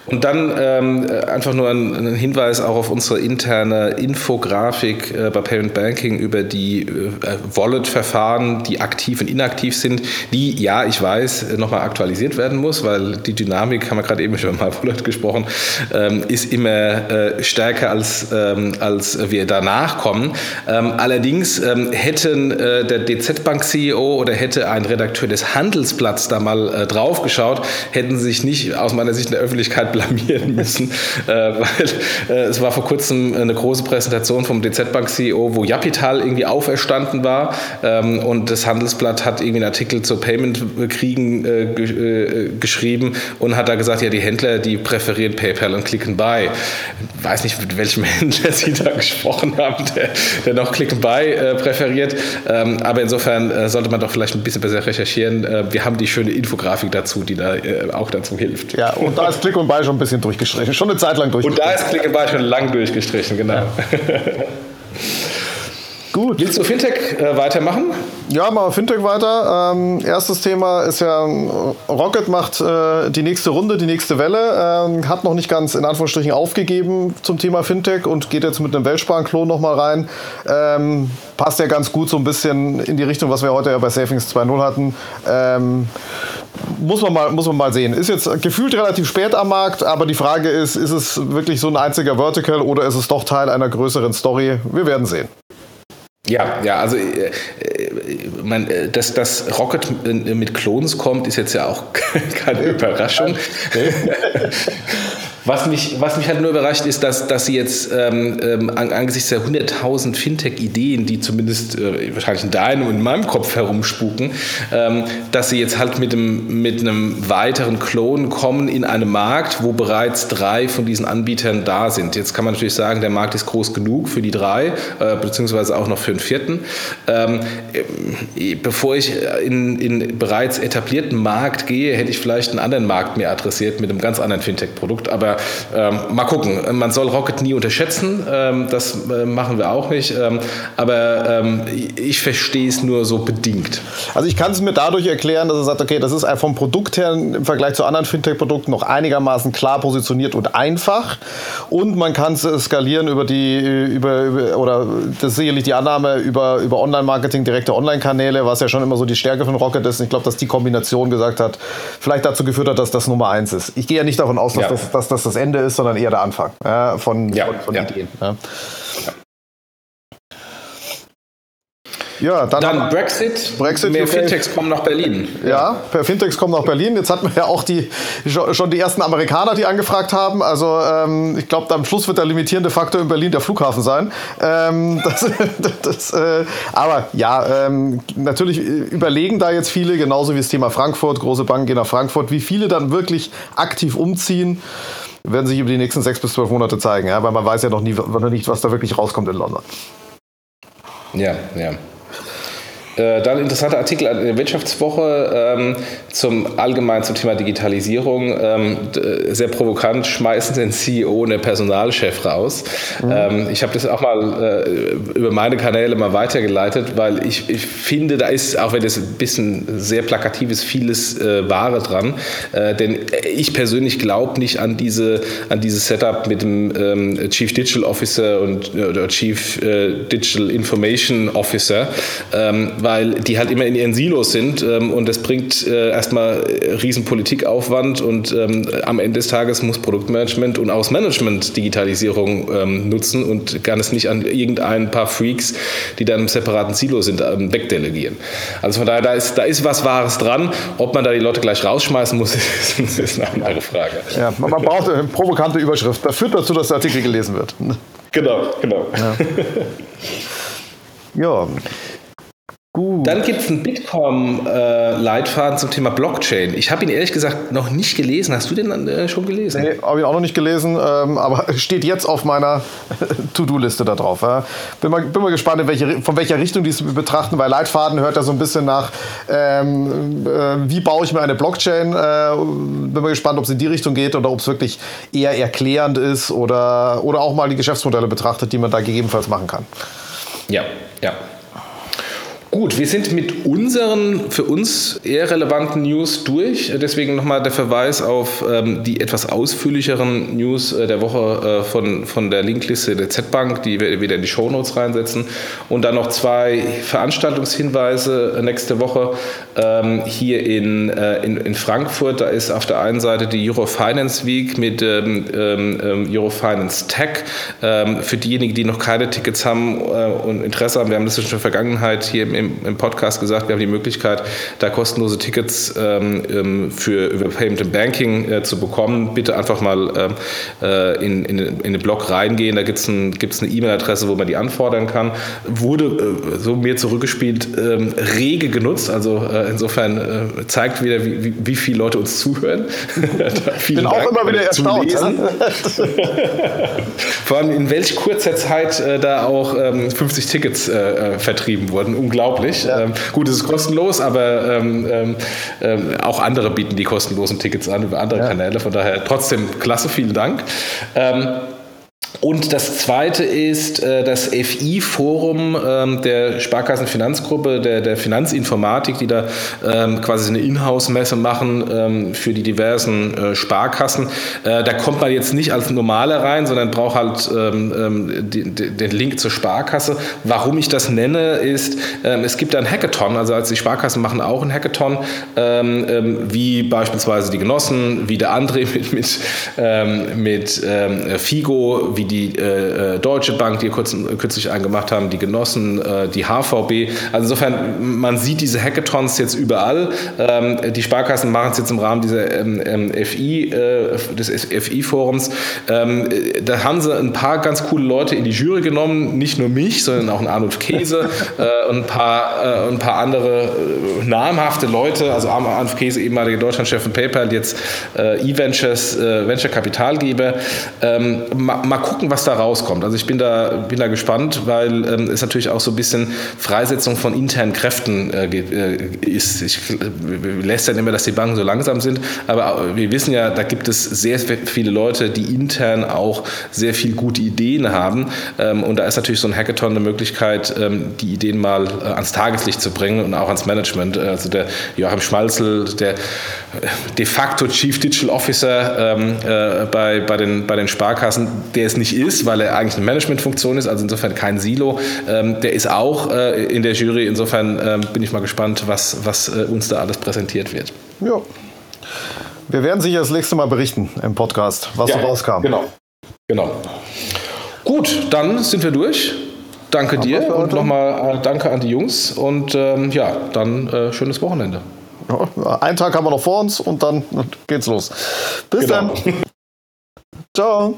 Und dann ähm, einfach nur ein, ein, Hinweis auch auf unsere interne Infografik äh, bei Parent Banking über die äh, Wallet-Verfahren, die aktiv und inaktiv sind, die, ja, ich weiß, nochmal aktualisiert werden muss, weil die Dynamik, haben wir gerade eben schon mal Wallet gesprochen, ähm, ist immer äh, stärker, als, ähm, als wir danach kommen. Ähm, allerdings ähm, hätten äh, der DZ-Bank-CEO oder hätte ein Redakteur des Handelsblatts da mal äh, draufgeschaut, hätten sich nicht aus meiner Sicht in der Öffentlichkeit blamieren müssen, äh, weil äh, es war vor kurzem eine große Präsentation vom DZ Bank CEO, wo Japital irgendwie auferstanden war ähm, und das Handelsblatt hat irgendwie einen Artikel zu Payment-Kriegen äh, äh, geschrieben und hat da gesagt, ja, die Händler, die präferieren PayPal und Click and. Ich weiß nicht, mit welchem Händler Sie da gesprochen haben, der, der noch Click and Buy äh, präferiert. Ähm, aber insofern sollte man doch vielleicht ein bisschen besser recherchieren. wir haben die schöne Infografik dazu, die da auch dazu hilft. Ja, und da ist Click and Buy schon ein bisschen durchgestrichen. Schon eine Zeit lang durchgestrichen. Und da ist Klinkenball schon lang durchgestrichen, genau. Ja. Gut. Willst du Fintech äh, weitermachen? Ja, machen wir Fintech weiter. Ähm, erstes Thema ist ja, Rocket macht äh, die nächste Runde, die nächste Welle, ähm, hat noch nicht ganz in Anführungsstrichen aufgegeben zum Thema Fintech und geht jetzt mit einem Weltsparenklon nochmal rein. Ähm, passt ja ganz gut so ein bisschen in die Richtung, was wir heute ja bei Savings 2.0 hatten. Ähm, muss man, mal, muss man mal sehen. Ist jetzt gefühlt relativ spät am Markt, aber die Frage ist, ist es wirklich so ein einziger Vertical oder ist es doch Teil einer größeren Story? Wir werden sehen. Ja, ja, also äh, äh man, äh, dass das Rocket mit Clones kommt, ist jetzt ja auch keine Überraschung. Was mich, was mich halt nur überrascht, ist, dass, dass sie jetzt ähm, ähm, angesichts der 100.000 Fintech-Ideen, die zumindest äh, wahrscheinlich in deinem und in meinem Kopf herumspuken, ähm, dass sie jetzt halt mit einem, mit einem weiteren Klon kommen in einen Markt, wo bereits drei von diesen Anbietern da sind. Jetzt kann man natürlich sagen, der Markt ist groß genug für die drei, äh, beziehungsweise auch noch für den vierten. Ähm, äh, bevor ich in, in bereits etablierten Markt gehe, hätte ich vielleicht einen anderen Markt mehr adressiert mit einem ganz anderen Fintech-Produkt. Aber ähm, mal gucken. Man soll Rocket nie unterschätzen. Ähm, das äh, machen wir auch nicht. Ähm, aber ähm, ich verstehe es nur so bedingt. Also ich kann es mir dadurch erklären, dass er sagt, okay, das ist vom Produkt her im Vergleich zu anderen Fintech-Produkten noch einigermaßen klar positioniert und einfach. Und man kann es skalieren über die, über, über, oder das ist sicherlich die Annahme über, über Online-Marketing, direkte Online-Kanäle, was ja schon immer so die Stärke von Rocket ist. Und ich glaube, dass die Kombination gesagt hat, vielleicht dazu geführt hat, dass das Nummer eins ist. Ich gehe ja nicht davon aus, dass, ja. das, dass das das Ende ist, sondern eher der Anfang ja, von, ja, von, von Ideen. Ja, dann, dann Brexit. Brexit. Mehr okay. Fintechs kommen nach Berlin. Ja, per Fintechs kommen nach Berlin. Jetzt hatten wir ja auch die, schon die ersten Amerikaner, die angefragt haben. Also ähm, ich glaube, am Schluss wird der limitierende Faktor in Berlin der Flughafen sein. Ähm, das, das, äh, aber ja, ähm, natürlich überlegen da jetzt viele, genauso wie das Thema Frankfurt, große Banken gehen nach Frankfurt, wie viele dann wirklich aktiv umziehen werden sich über die nächsten sechs bis zwölf Monate zeigen, ja? weil man weiß ja noch nie, noch nicht, was da wirklich rauskommt in London. Ja, ja. Äh, dann interessanter Artikel in der Wirtschaftswoche ähm, zum allgemein zum Thema Digitalisierung. Ähm, sehr provokant schmeißen den CEO und den Personalchef raus. Mhm. Ähm, ich habe das auch mal äh, über meine Kanäle mal weitergeleitet, weil ich, ich, finde, da ist, auch wenn das ein bisschen sehr plakativ ist, vieles äh, Wahre dran. Äh, denn ich persönlich glaube nicht an diese an dieses Setup mit dem ähm, Chief Digital Officer und oder Chief äh, Digital Information Officer, ähm, weil die halt immer in ihren Silos sind ähm, und das bringt äh, erstmal riesen Politikaufwand und ähm, am Ende des Tages muss Produktmanagement und auch Management Digitalisierung ähm, nutzen und kann es nicht an irgendein paar Freaks, die dann im separaten Silo sind, ähm, wegdelegieren. Also von daher, da ist, da ist was Wahres dran. Ob man da die Leute gleich rausschmeißen muss, ist, ist eine andere Frage. Ja, man braucht eine provokante Überschrift. Das führt dazu, dass der Artikel gelesen wird. Genau, genau. Ja. ja. Gut. Dann gibt es einen Bitkom-Leitfaden äh, zum Thema Blockchain. Ich habe ihn ehrlich gesagt noch nicht gelesen. Hast du den äh, schon gelesen? Nee, habe ich auch noch nicht gelesen, ähm, aber steht jetzt auf meiner To-Do-Liste da drauf. Ja. Bin, mal, bin mal gespannt, in welche, von welcher Richtung die es betrachten, weil Leitfaden hört ja so ein bisschen nach, ähm, äh, wie baue ich mir eine Blockchain. Äh, bin mal gespannt, ob es in die Richtung geht oder ob es wirklich eher erklärend ist oder, oder auch mal die Geschäftsmodelle betrachtet, die man da gegebenenfalls machen kann. Ja, ja. Gut, wir sind mit unseren für uns eher relevanten News durch. Deswegen nochmal der Verweis auf ähm, die etwas ausführlicheren News äh, der Woche äh, von, von der Linkliste der Z-Bank, die wir wieder in die Shownotes reinsetzen. Und dann noch zwei Veranstaltungshinweise nächste Woche ähm, hier in, äh, in, in Frankfurt. Da ist auf der einen Seite die Eurofinance Week mit ähm, ähm, ähm Eurofinance Tech. Ähm, für diejenigen, die noch keine Tickets haben äh, und Interesse haben, wir haben das in der Vergangenheit hier im im, im, Podcast gesagt, wir haben die Möglichkeit, da kostenlose Tickets ähm, ähm, für über Payment and Banking äh, zu bekommen. Bitte einfach mal ähm, äh, in, in, in, den Blog reingehen. Da gibt es ein, eine E-Mail-Adresse, wo man die anfordern kann. Wurde äh, so mir zurückgespielt ähm, rege genutzt. Also äh, insofern äh, zeigt wieder, wie, wie, viele Leute uns zuhören. ich bin auch immer wieder erstaunt. Vor allem in welch kurzer Zeit da auch 50 ähm, Tickets vertrieben wurden. Unglaublich unglaublich. Ja. Ähm, gut, es ist kostenlos, aber ähm, ähm, ähm, auch andere bieten die kostenlosen Tickets an über andere ja. Kanäle. Von daher trotzdem klasse, vielen Dank. Ähm, und das zweite ist äh, das FI-Forum ähm, der Sparkassenfinanzgruppe, der, der Finanzinformatik, die da ähm, quasi eine Inhouse-Messe machen ähm, für die diversen äh, Sparkassen. Äh, da kommt man jetzt nicht als Normaler rein, sondern braucht halt ähm, ähm, die, die, den Link zur Sparkasse. Warum ich das nenne, ist, ähm, es gibt ein Hackathon, also als die Sparkassen machen auch ein Hackathon, wie beispielsweise die Genossen, wie der André mit, mit, mit Figo, wie die die äh, äh, Deutsche Bank, die kurz, kürzlich eingemacht haben, die Genossen, äh, die HVB. Also insofern, man sieht diese Hackathons jetzt überall. Ähm, die Sparkassen machen es jetzt im Rahmen dieser ähm, ähm FI, äh, des FI-Forums. Ähm, da haben sie ein paar ganz coole Leute in die Jury genommen, nicht nur mich, sondern auch einen Arnold Käse äh, und ein paar, äh, ein paar andere namhafte Leute, also Arnold Käse, ehemaliger Deutschlandchef von PayPal, jetzt E-Ventures, Venture Kapitalgeber. Ähm, mal, mal gucken, gucken, was da rauskommt. Also ich bin da, bin da gespannt, weil ähm, es natürlich auch so ein bisschen Freisetzung von internen Kräften äh, äh ist. Ich äh, lässt dann immer, dass die Banken so langsam sind, aber wir wissen ja, da gibt es sehr viele Leute, die intern auch sehr viel gute Ideen haben. Ähm, und da ist natürlich so ein Hackathon eine Möglichkeit, ähm, die Ideen mal äh, ans Tageslicht zu bringen und auch ans Management. Also der Joachim Schmalzel, der äh, de facto Chief Digital Officer ähm, äh, bei, bei, den, bei den Sparkassen, der ist nicht nicht ist, weil er eigentlich eine Managementfunktion ist, also insofern kein Silo. Ähm, der ist auch äh, in der Jury. Insofern ähm, bin ich mal gespannt, was, was äh, uns da alles präsentiert wird. Ja. Wir werden sicher das nächste Mal berichten im Podcast, was ja, so rauskam. Genau. Genau. Gut, dann sind wir durch. Danke Haben dir und nochmal äh, danke an die Jungs und ähm, ja, dann äh, schönes Wochenende. Ja, einen Tag haben wir noch vor uns und dann geht's los. Bis genau. dann. Ciao.